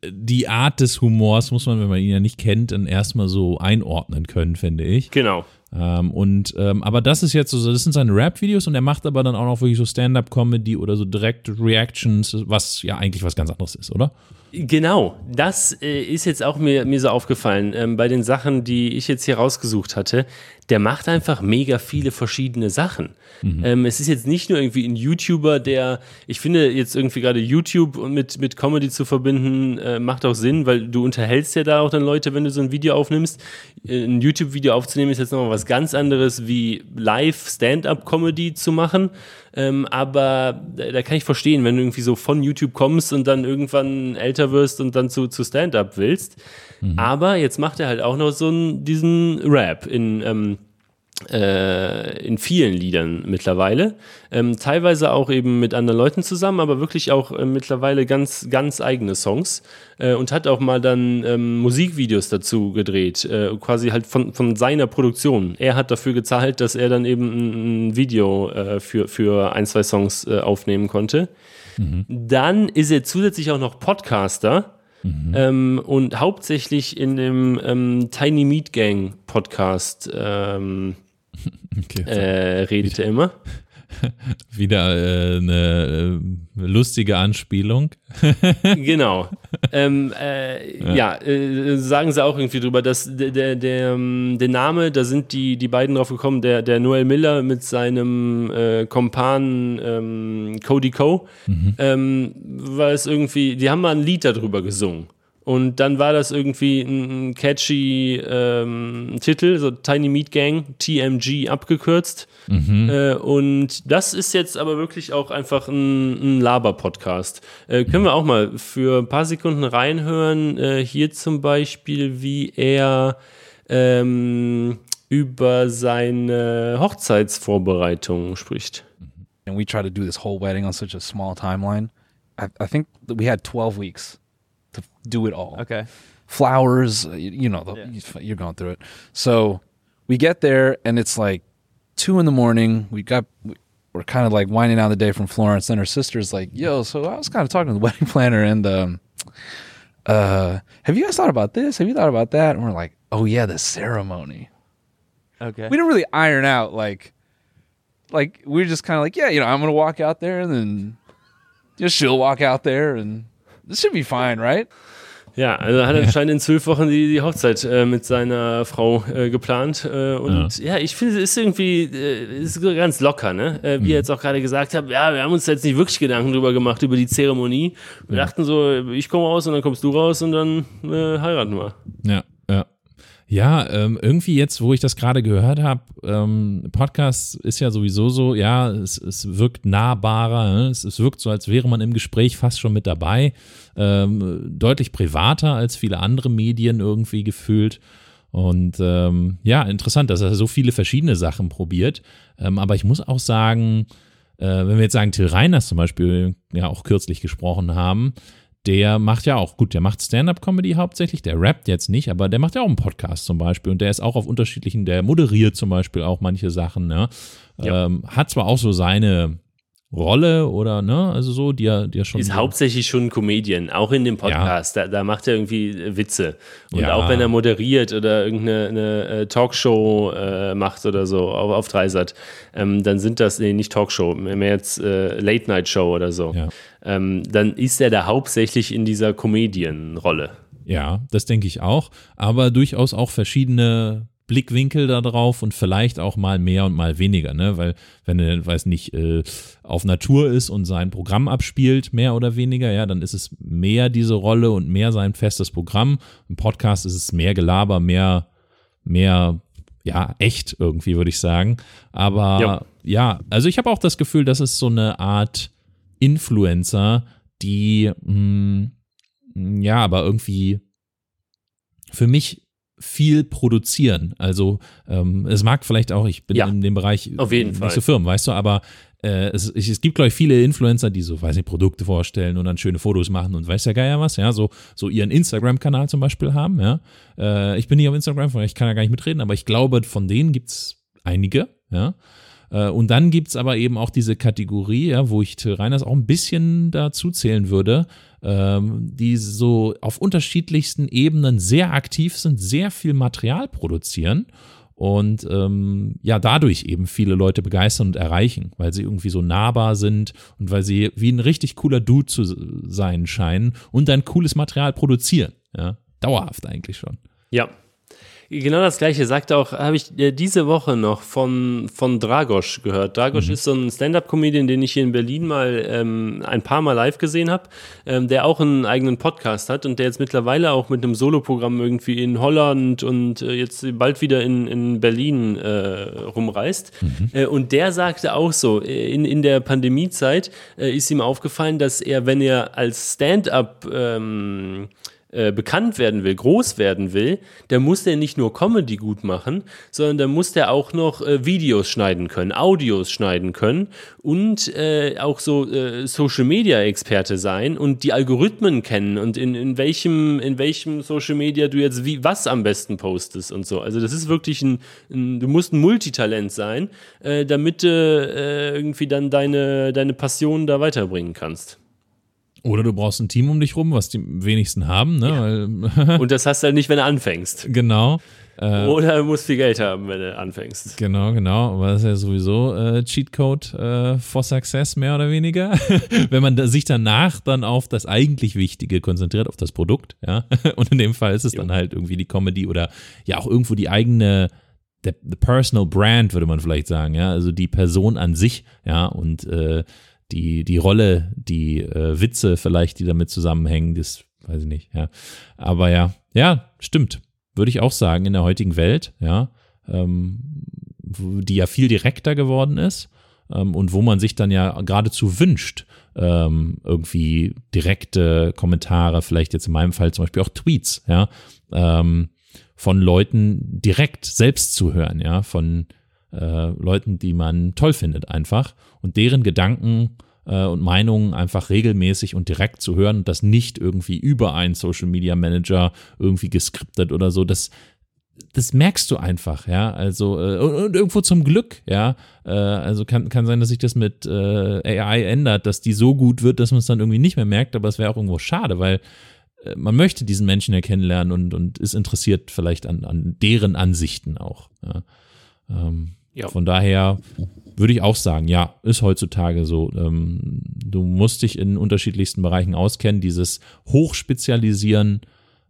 die Art des Humors muss man, wenn man ihn ja nicht kennt, dann erstmal so einordnen können, finde ich. Genau. Ähm, und ähm, aber das ist jetzt so, das sind seine Rap-Videos und er macht aber dann auch noch wirklich so Stand-up-Comedy oder so Direct Reactions, was ja eigentlich was ganz anderes ist, oder? Genau, das äh, ist jetzt auch mir, mir so aufgefallen ähm, bei den Sachen, die ich jetzt hier rausgesucht hatte. Der macht einfach mega viele verschiedene Sachen. Mhm. Ähm, es ist jetzt nicht nur irgendwie ein YouTuber, der, ich finde jetzt irgendwie gerade YouTube mit, mit Comedy zu verbinden, äh, macht auch Sinn, weil du unterhältst ja da auch dann Leute, wenn du so ein Video aufnimmst. Äh, ein YouTube-Video aufzunehmen ist jetzt nochmal was ganz anderes wie live Stand-up-Comedy zu machen. Ähm, aber da kann ich verstehen, wenn du irgendwie so von YouTube kommst und dann irgendwann älter wirst und dann zu, zu Stand-up willst. Mhm. Aber jetzt macht er halt auch noch so einen, diesen Rap in, ähm, äh, in vielen Liedern mittlerweile. Ähm, teilweise auch eben mit anderen Leuten zusammen, aber wirklich auch äh, mittlerweile ganz, ganz eigene Songs. Äh, und hat auch mal dann ähm, Musikvideos dazu gedreht, äh, quasi halt von, von seiner Produktion. Er hat dafür gezahlt, dass er dann eben ein, Video äh, für, für ein, zwei Songs äh, aufnehmen konnte. Mhm. Dann ist er zusätzlich auch noch Podcaster. Mhm. Ähm, und hauptsächlich in dem ähm, Tiny Meat Gang Podcast ähm, okay, äh, redet er immer. Wieder äh, eine äh, lustige Anspielung. genau. Ähm, äh, ja, ja äh, sagen sie auch irgendwie drüber, dass der, der, der, ähm, der, Name, da sind die, die beiden drauf gekommen, der, der Noel Miller mit seinem äh, Kompan ähm, Cody Coe, mhm. ähm, weil es irgendwie, die haben mal ein Lied darüber gesungen. Und dann war das irgendwie ein, catchy ähm, Titel, so Tiny Meat Gang, TMG abgekürzt. Mhm. Äh, und das ist jetzt aber wirklich auch einfach ein, ein Laber-Podcast. Äh, können wir auch mal für ein paar Sekunden reinhören. Äh, hier zum Beispiel, wie er ähm, über seine Hochzeitsvorbereitung spricht. And we try to do this whole wedding on such a small timeline. I, I think we had 12 weeks. to do it all. Okay. Flowers, you, you know, the, yeah. you're going through it. So we get there and it's like two in the morning. We got we're kind of like winding down the day from Florence. Then her sister's like, "Yo, so I was kind of talking to the wedding planner, and um, uh, have you guys thought about this? Have you thought about that?" And we're like, "Oh yeah, the ceremony." Okay. We didn't really iron out like, like we are just kind of like, yeah, you know, I'm gonna walk out there, and then just she'll walk out there, and this should be fine, right? Ja, also er hat anscheinend in zwölf Wochen die, die Hochzeit äh, mit seiner Frau äh, geplant. Äh, und ja, ja ich finde, es ist irgendwie äh, ist ganz locker, ne? Äh, wie mhm. er jetzt auch gerade gesagt hat, ja, wir haben uns jetzt nicht wirklich Gedanken drüber gemacht, über die Zeremonie. Wir ja. dachten so, ich komme raus und dann kommst du raus und dann äh, heiraten wir. Ja, ja. Ähm, irgendwie jetzt, wo ich das gerade gehört habe, ähm, Podcast ist ja sowieso so, ja, es, es wirkt nahbarer, ne? es, es wirkt so, als wäre man im Gespräch fast schon mit dabei, ähm, deutlich privater als viele andere Medien irgendwie gefühlt. Und ähm, ja, interessant, dass er so viele verschiedene Sachen probiert. Ähm, aber ich muss auch sagen, äh, wenn wir jetzt sagen, Till Reiners zum Beispiel ja auch kürzlich gesprochen haben, der macht ja auch, gut, der macht Stand-up-Comedy hauptsächlich, der rappt jetzt nicht, aber der macht ja auch einen Podcast zum Beispiel und der ist auch auf unterschiedlichen, der moderiert zum Beispiel auch manche Sachen, ne? Ja. Ähm, hat zwar auch so seine Rolle oder ne, also so, die er, die er schon. Ist so hauptsächlich schon ein Comedian, auch in dem Podcast. Ja. Da, da, macht er irgendwie Witze. Und ja. auch wenn er moderiert oder irgendeine eine äh, Talkshow äh, macht oder so auf, auf Dreisat, ähm, dann sind das, nee, nicht Talkshow, mehr jetzt äh, Late-Night-Show oder so. Ja. Ähm, dann ist er da hauptsächlich in dieser Comedian-Rolle. Ja, das denke ich auch. Aber durchaus auch verschiedene Blickwinkel da drauf und vielleicht auch mal mehr und mal weniger, ne? Weil, wenn er, weiß nicht, äh, auf Natur ist und sein Programm abspielt, mehr oder weniger, ja, dann ist es mehr diese Rolle und mehr sein festes Programm. Im Podcast ist es mehr Gelaber, mehr, mehr, ja, echt irgendwie, würde ich sagen. Aber ja, ja also ich habe auch das Gefühl, das ist so eine Art Influencer, die, mh, hm, ja, aber irgendwie für mich viel produzieren. Also ähm, es mag vielleicht auch, ich bin ja, in dem Bereich auf jeden nicht Fall. so firm, weißt du, aber äh, es, es gibt, glaube ich, viele Influencer, die so, weiß nicht, Produkte vorstellen und dann schöne Fotos machen und weiß ja ja was, ja, so, so ihren Instagram-Kanal zum Beispiel haben, ja. Äh, ich bin nicht auf Instagram, ich kann ja gar nicht mitreden, aber ich glaube, von denen gibt es einige, ja. Äh, und dann gibt es aber eben auch diese Kategorie, ja, wo ich Till Reiners auch ein bisschen dazu zählen würde, ähm, die so auf unterschiedlichsten Ebenen sehr aktiv sind, sehr viel Material produzieren und ähm, ja, dadurch eben viele Leute begeistern und erreichen, weil sie irgendwie so nahbar sind und weil sie wie ein richtig cooler Dude zu sein scheinen und dann cooles Material produzieren. Ja, dauerhaft eigentlich schon. Ja, Genau das gleiche sagt auch, habe ich äh, diese Woche noch von, von Dragos gehört. Dragos mhm. ist so ein Stand-Up-Comedian, den ich hier in Berlin mal ähm, ein paar Mal live gesehen habe, ähm, der auch einen eigenen Podcast hat und der jetzt mittlerweile auch mit einem Soloprogramm irgendwie in Holland und äh, jetzt bald wieder in, in Berlin äh, rumreist. Mhm. Äh, und der sagte auch so, äh, in, in der Pandemiezeit äh, ist ihm aufgefallen, dass er, wenn er als Stand-Up ähm, äh, bekannt werden will, groß werden will, der muss der nicht nur Comedy gut machen, sondern der muss der auch noch äh, Videos schneiden können, Audios schneiden können und äh, auch so äh, Social Media Experte sein und die Algorithmen kennen und in, in welchem in welchem Social Media du jetzt wie was am besten postest und so. Also das ist wirklich ein, ein du musst ein Multitalent sein, äh, damit du äh, irgendwie dann deine deine Passion da weiterbringen kannst. Oder du brauchst ein Team um dich rum, was die wenigsten haben. Ne? Ja. Und das hast du halt nicht, wenn du anfängst. Genau. Äh, Oder du musst viel Geld haben, wenn du anfängst. Genau, genau. Aber das ist ja sowieso äh, Cheatcode äh, for Success, mehr oder weniger. wenn man da, sich danach dann auf das eigentlich Wichtige konzentriert, auf das Produkt. ja. Und in dem Fall ist es jo. dann halt irgendwie die Comedy oder ja auch irgendwo die eigene der, the personal brand, würde man vielleicht sagen, ja, also die Person an sich, ja, und äh, die, die Rolle, die äh, Witze vielleicht, die damit zusammenhängen, das weiß ich nicht, ja. Aber ja, ja, stimmt. Würde ich auch sagen, in der heutigen Welt, ja, ähm, die ja viel direkter geworden ist ähm, und wo man sich dann ja geradezu wünscht, ähm, irgendwie direkte Kommentare, vielleicht jetzt in meinem Fall zum Beispiel auch Tweets, ja, ähm, von Leuten direkt selbst zu hören, ja, von äh, Leuten, die man toll findet einfach und deren Gedanken äh, und Meinungen einfach regelmäßig und direkt zu hören und das nicht irgendwie über einen Social Media Manager irgendwie geskriptet oder so. Das, das merkst du einfach, ja. Also, äh, und, und, irgendwo zum Glück, ja. Äh, also kann, kann sein, dass sich das mit äh, AI ändert, dass die so gut wird, dass man es dann irgendwie nicht mehr merkt, aber es wäre auch irgendwo schade, weil äh, man möchte diesen Menschen ja kennenlernen und, und ist interessiert vielleicht an, an deren Ansichten auch. Ja. Ähm, ja. Von daher würde ich auch sagen, ja, ist heutzutage so. Ähm, du musst dich in unterschiedlichsten Bereichen auskennen, dieses Hochspezialisieren,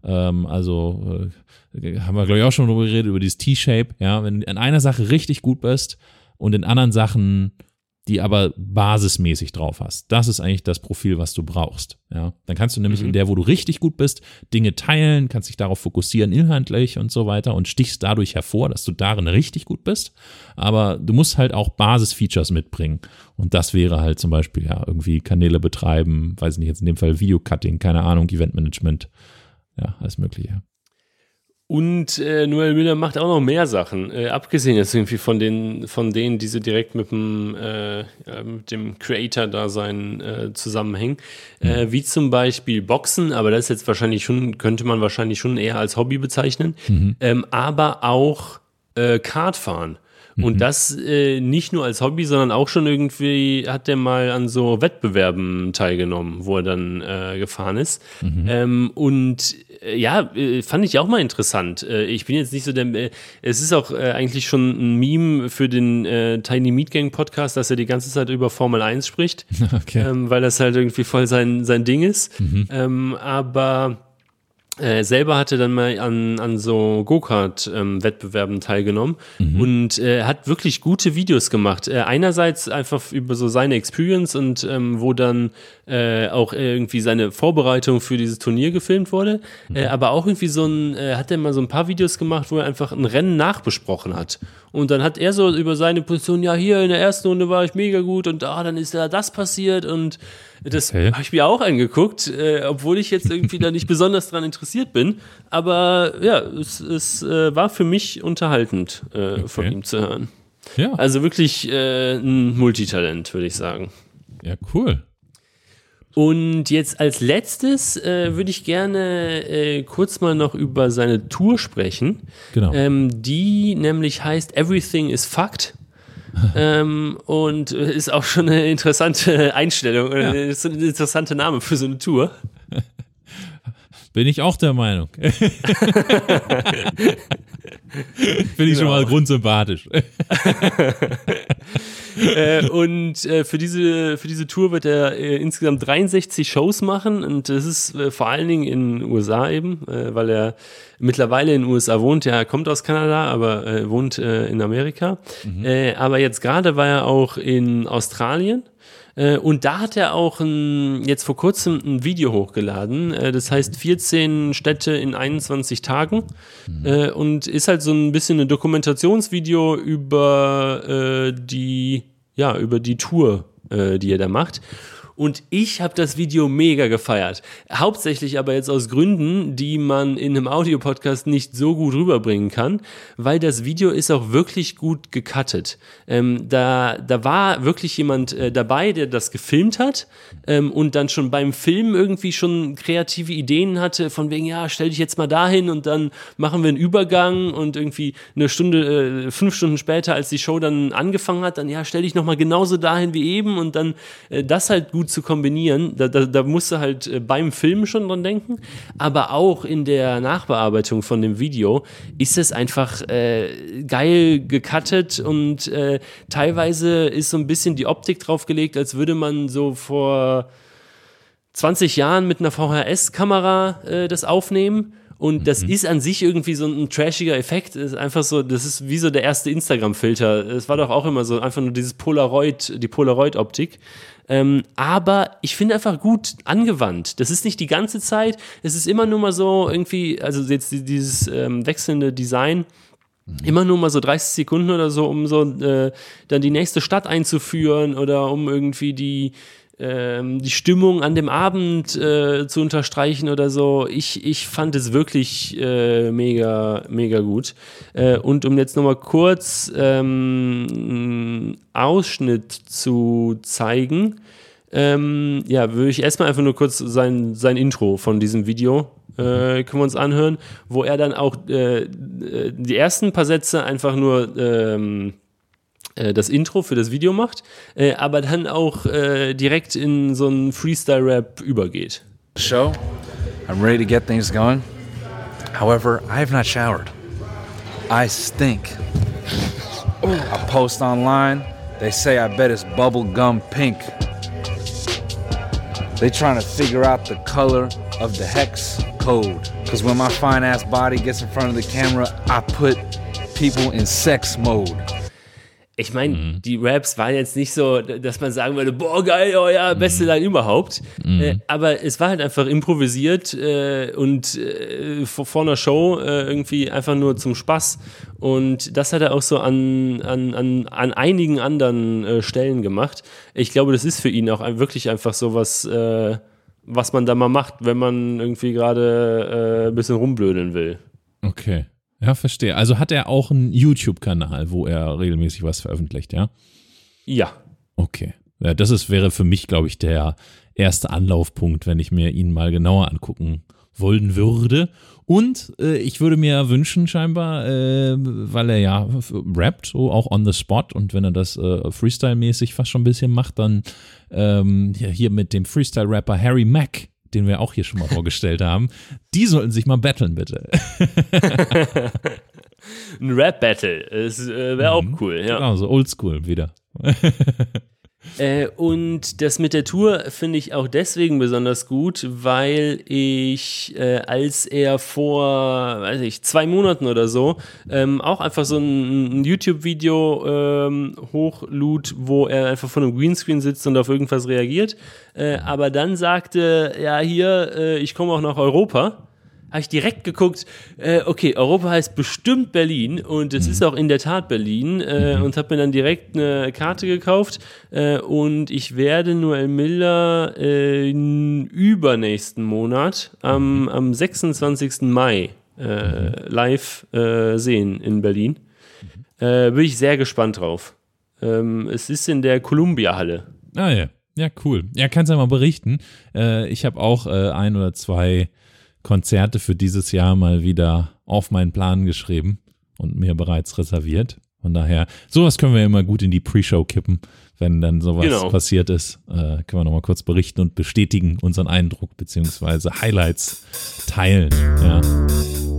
ähm, also äh, haben wir, glaube ich, auch schon drüber geredet, über dieses T-Shape, ja, wenn du in einer Sache richtig gut bist und in anderen Sachen die aber basismäßig drauf hast. Das ist eigentlich das Profil, was du brauchst. Ja, dann kannst du nämlich mhm. in der, wo du richtig gut bist, Dinge teilen, kannst dich darauf fokussieren, inhaltlich und so weiter und stichst dadurch hervor, dass du darin richtig gut bist. Aber du musst halt auch Basisfeatures mitbringen. Und das wäre halt zum Beispiel ja irgendwie Kanäle betreiben, weiß ich nicht, jetzt in dem Fall Videocutting, keine Ahnung, Eventmanagement, ja, alles Mögliche. Und äh, Noel Müller macht auch noch mehr Sachen, äh, abgesehen jetzt irgendwie von den, von denen, die so direkt mit dem, äh, mit dem Creator-Dasein äh, zusammenhängen. Äh, mhm. wie zum Beispiel Boxen, aber das ist jetzt wahrscheinlich schon, könnte man wahrscheinlich schon eher als Hobby bezeichnen. Mhm. Ähm, aber auch äh, Kartfahren. Und mhm. das äh, nicht nur als Hobby, sondern auch schon irgendwie hat der mal an so Wettbewerben teilgenommen, wo er dann äh, gefahren ist. Mhm. Ähm, und äh, ja, äh, fand ich auch mal interessant. Äh, ich bin jetzt nicht so der. Äh, es ist auch eigentlich schon ein Meme für den Tiny Meat Gang Podcast, dass er die ganze Zeit über Formel 1 spricht, okay. ähm, weil das halt irgendwie voll sein, sein Ding ist. Mhm. Ähm, aber äh, selber hatte dann mal an, an so Go-Kart-Wettbewerben ähm, teilgenommen mhm. und äh, hat wirklich gute Videos gemacht. Äh, einerseits einfach über so seine Experience und ähm, wo dann äh, auch irgendwie seine Vorbereitung für dieses Turnier gefilmt wurde, mhm. Äh, aber auch irgendwie so ein, äh, hat er mal so ein paar Videos gemacht, wo er einfach ein Rennen nachbesprochen hat. Und dann hat er so über seine Position, ja, hier in der ersten Runde war ich mega gut und ah, dann ist da das passiert und das okay. habe ich mir auch angeguckt, äh, obwohl ich jetzt irgendwie da nicht besonders dran interessiert bin. Aber ja, es, es äh, war für mich unterhaltend äh, okay. von ihm zu hören. Ja. Also wirklich äh, ein Multitalent, würde ich sagen. Ja, cool. Und jetzt als letztes äh, würde ich gerne äh, kurz mal noch über seine Tour sprechen. Genau. Ähm, die nämlich heißt Everything is Fucked ähm, und ist auch schon eine interessante Einstellung, ja. ist ein interessanter Name für so eine Tour. Bin ich auch der Meinung. Finde ich genau. schon mal grundsympathisch. äh, und äh, für, diese, für diese Tour wird er äh, insgesamt 63 Shows machen und das ist äh, vor allen Dingen in den USA eben, äh, weil er mittlerweile in den USA wohnt. Er kommt aus Kanada, aber äh, wohnt in Amerika. Mhm. aber jetzt gerade war er auch in Australien äh, und da hat er auch ein, jetzt vor kurzem ein Video hochgeladen. Äh, das heißt 14 Städte in 21 Tagen. Mhm. Äh, und ist halt so ein bisschen ein Dokumentationsvideo über die, ja, über die Tour, die er da macht. Und ich habe das Video mega gefeiert. Hauptsächlich aber jetzt aus Gründen, die man in einem Audiopodcast nicht so gut rüberbringen kann, weil das Video ist auch wirklich gut gecuttet. Ähm, da, da war wirklich jemand äh, dabei, der das gefilmt hat ähm, und dann schon beim Film irgendwie schon kreative Ideen hatte, von wegen, ja, stell dich jetzt mal dahin und dann machen wir einen Übergang und irgendwie eine Stunde, äh, fünf Stunden später, als die Show dann angefangen hat, dann, ja, stell dich nochmal genauso dahin wie eben und dann äh, das halt gut gut zu kombinieren. Da, da, da musst du halt äh, beim Film schon dran denken, aber auch in der Nachbearbeitung von dem Video ist es einfach äh, geil gecuttet und äh, teilweise ist so ein bisschen die Optik draufgelegt, als würde man so vor 20 Jahren mit einer VHS-Kamera äh, das aufnehmen. Und das mhm. ist an sich irgendwie so ein trashiger Effekt. Das ist einfach so, das ist wie so der erste Instagram-Filter. Es war doch auch immer so, einfach nur dieses Polaroid, die Polaroid-Optik. Ähm, aber ich finde einfach gut angewandt. Das ist nicht die ganze Zeit. Es ist immer nur mal so irgendwie, also jetzt dieses ähm, wechselnde Design. Mhm. Immer nur mal so 30 Sekunden oder so, um so äh, dann die nächste Stadt einzuführen oder um irgendwie die, ähm, die Stimmung an dem Abend äh, zu unterstreichen oder so. Ich, ich fand es wirklich äh, mega, mega gut. Äh, und um jetzt nochmal kurz ähm, einen Ausschnitt zu zeigen, ähm, ja, würde ich erstmal einfach nur kurz sein, sein Intro von diesem Video äh, können wir uns anhören, wo er dann auch äh, die ersten paar Sätze einfach nur ähm, äh, Äh, das Intro für das Video macht, äh, aber dann auch äh, direkt in so einen Freestyle-Rap übergeht. Show. I'm ready to get things going. However, I have not showered. I stink. I post online. They say I bet it's bubblegum pink. They trying to figure out the color of the hex code. Cause when my fine ass body gets in front of the camera, I put people in sex mode. Ich meine, mhm. die Raps waren jetzt nicht so, dass man sagen würde, boah, geil, oh ja, beste mhm. Line überhaupt. Mhm. Äh, aber es war halt einfach improvisiert äh, und äh, vor, vor, einer Show äh, irgendwie einfach nur zum Spaß. Und das hat er auch so an, an, an, an einigen anderen äh, Stellen gemacht. Ich glaube, das ist für ihn auch wirklich einfach so was, äh, was man da mal macht, wenn man irgendwie gerade ein bisschen rumblödeln will. Okay. Ja, verstehe. Also hat er auch einen YouTube-Kanal, wo er regelmäßig was veröffentlicht, ja? Ja. Okay. Ja, das ist, wäre für mich, glaube ich, der erste Anlaufpunkt, wenn ich mir ihn mal genauer angucken wollen würde. Und äh, ich würde mir wünschen, scheinbar, äh, weil er ja rappt, so auch on the spot und wenn er das äh, Freestyle-mäßig fast schon ein bisschen macht, dann ähm, hier mit dem Freestyle-Rapper Harry Mack den wir auch hier schon mal vorgestellt haben, die sollten sich mal battlen, bitte. Ein Rap-Battle, das äh, wäre mhm. auch cool, ja. Genau, so oldschool wieder. Äh, und das mit der Tour finde ich auch deswegen besonders gut, weil ich, äh, als er vor, weiß ich, zwei Monaten oder so, ähm, auch einfach so ein, ein YouTube-Video ähm, hochlud, wo er einfach vor einem Greenscreen sitzt und auf irgendwas reagiert, äh, aber dann sagte, ja, hier, äh, ich komme auch nach Europa habe ich direkt geguckt, äh, okay, Europa heißt bestimmt Berlin und es mhm. ist auch in der Tat Berlin äh, mhm. und habe mir dann direkt eine Karte gekauft äh, und ich werde Noel Miller äh, übernächsten Monat am, mhm. am 26. Mai äh, live äh, sehen in Berlin. Äh, bin ich sehr gespannt drauf. Ähm, es ist in der Columbia-Halle. Ah ja. Ja, cool. Ja, kannst du ja mal berichten. Ich habe auch ein oder zwei Konzerte für dieses Jahr mal wieder auf meinen Plan geschrieben und mir bereits reserviert. Von daher, sowas können wir immer gut in die Pre-Show kippen. Wenn dann sowas genau. passiert ist, äh, können wir nochmal kurz berichten und bestätigen unseren Eindruck beziehungsweise Highlights teilen. Ja.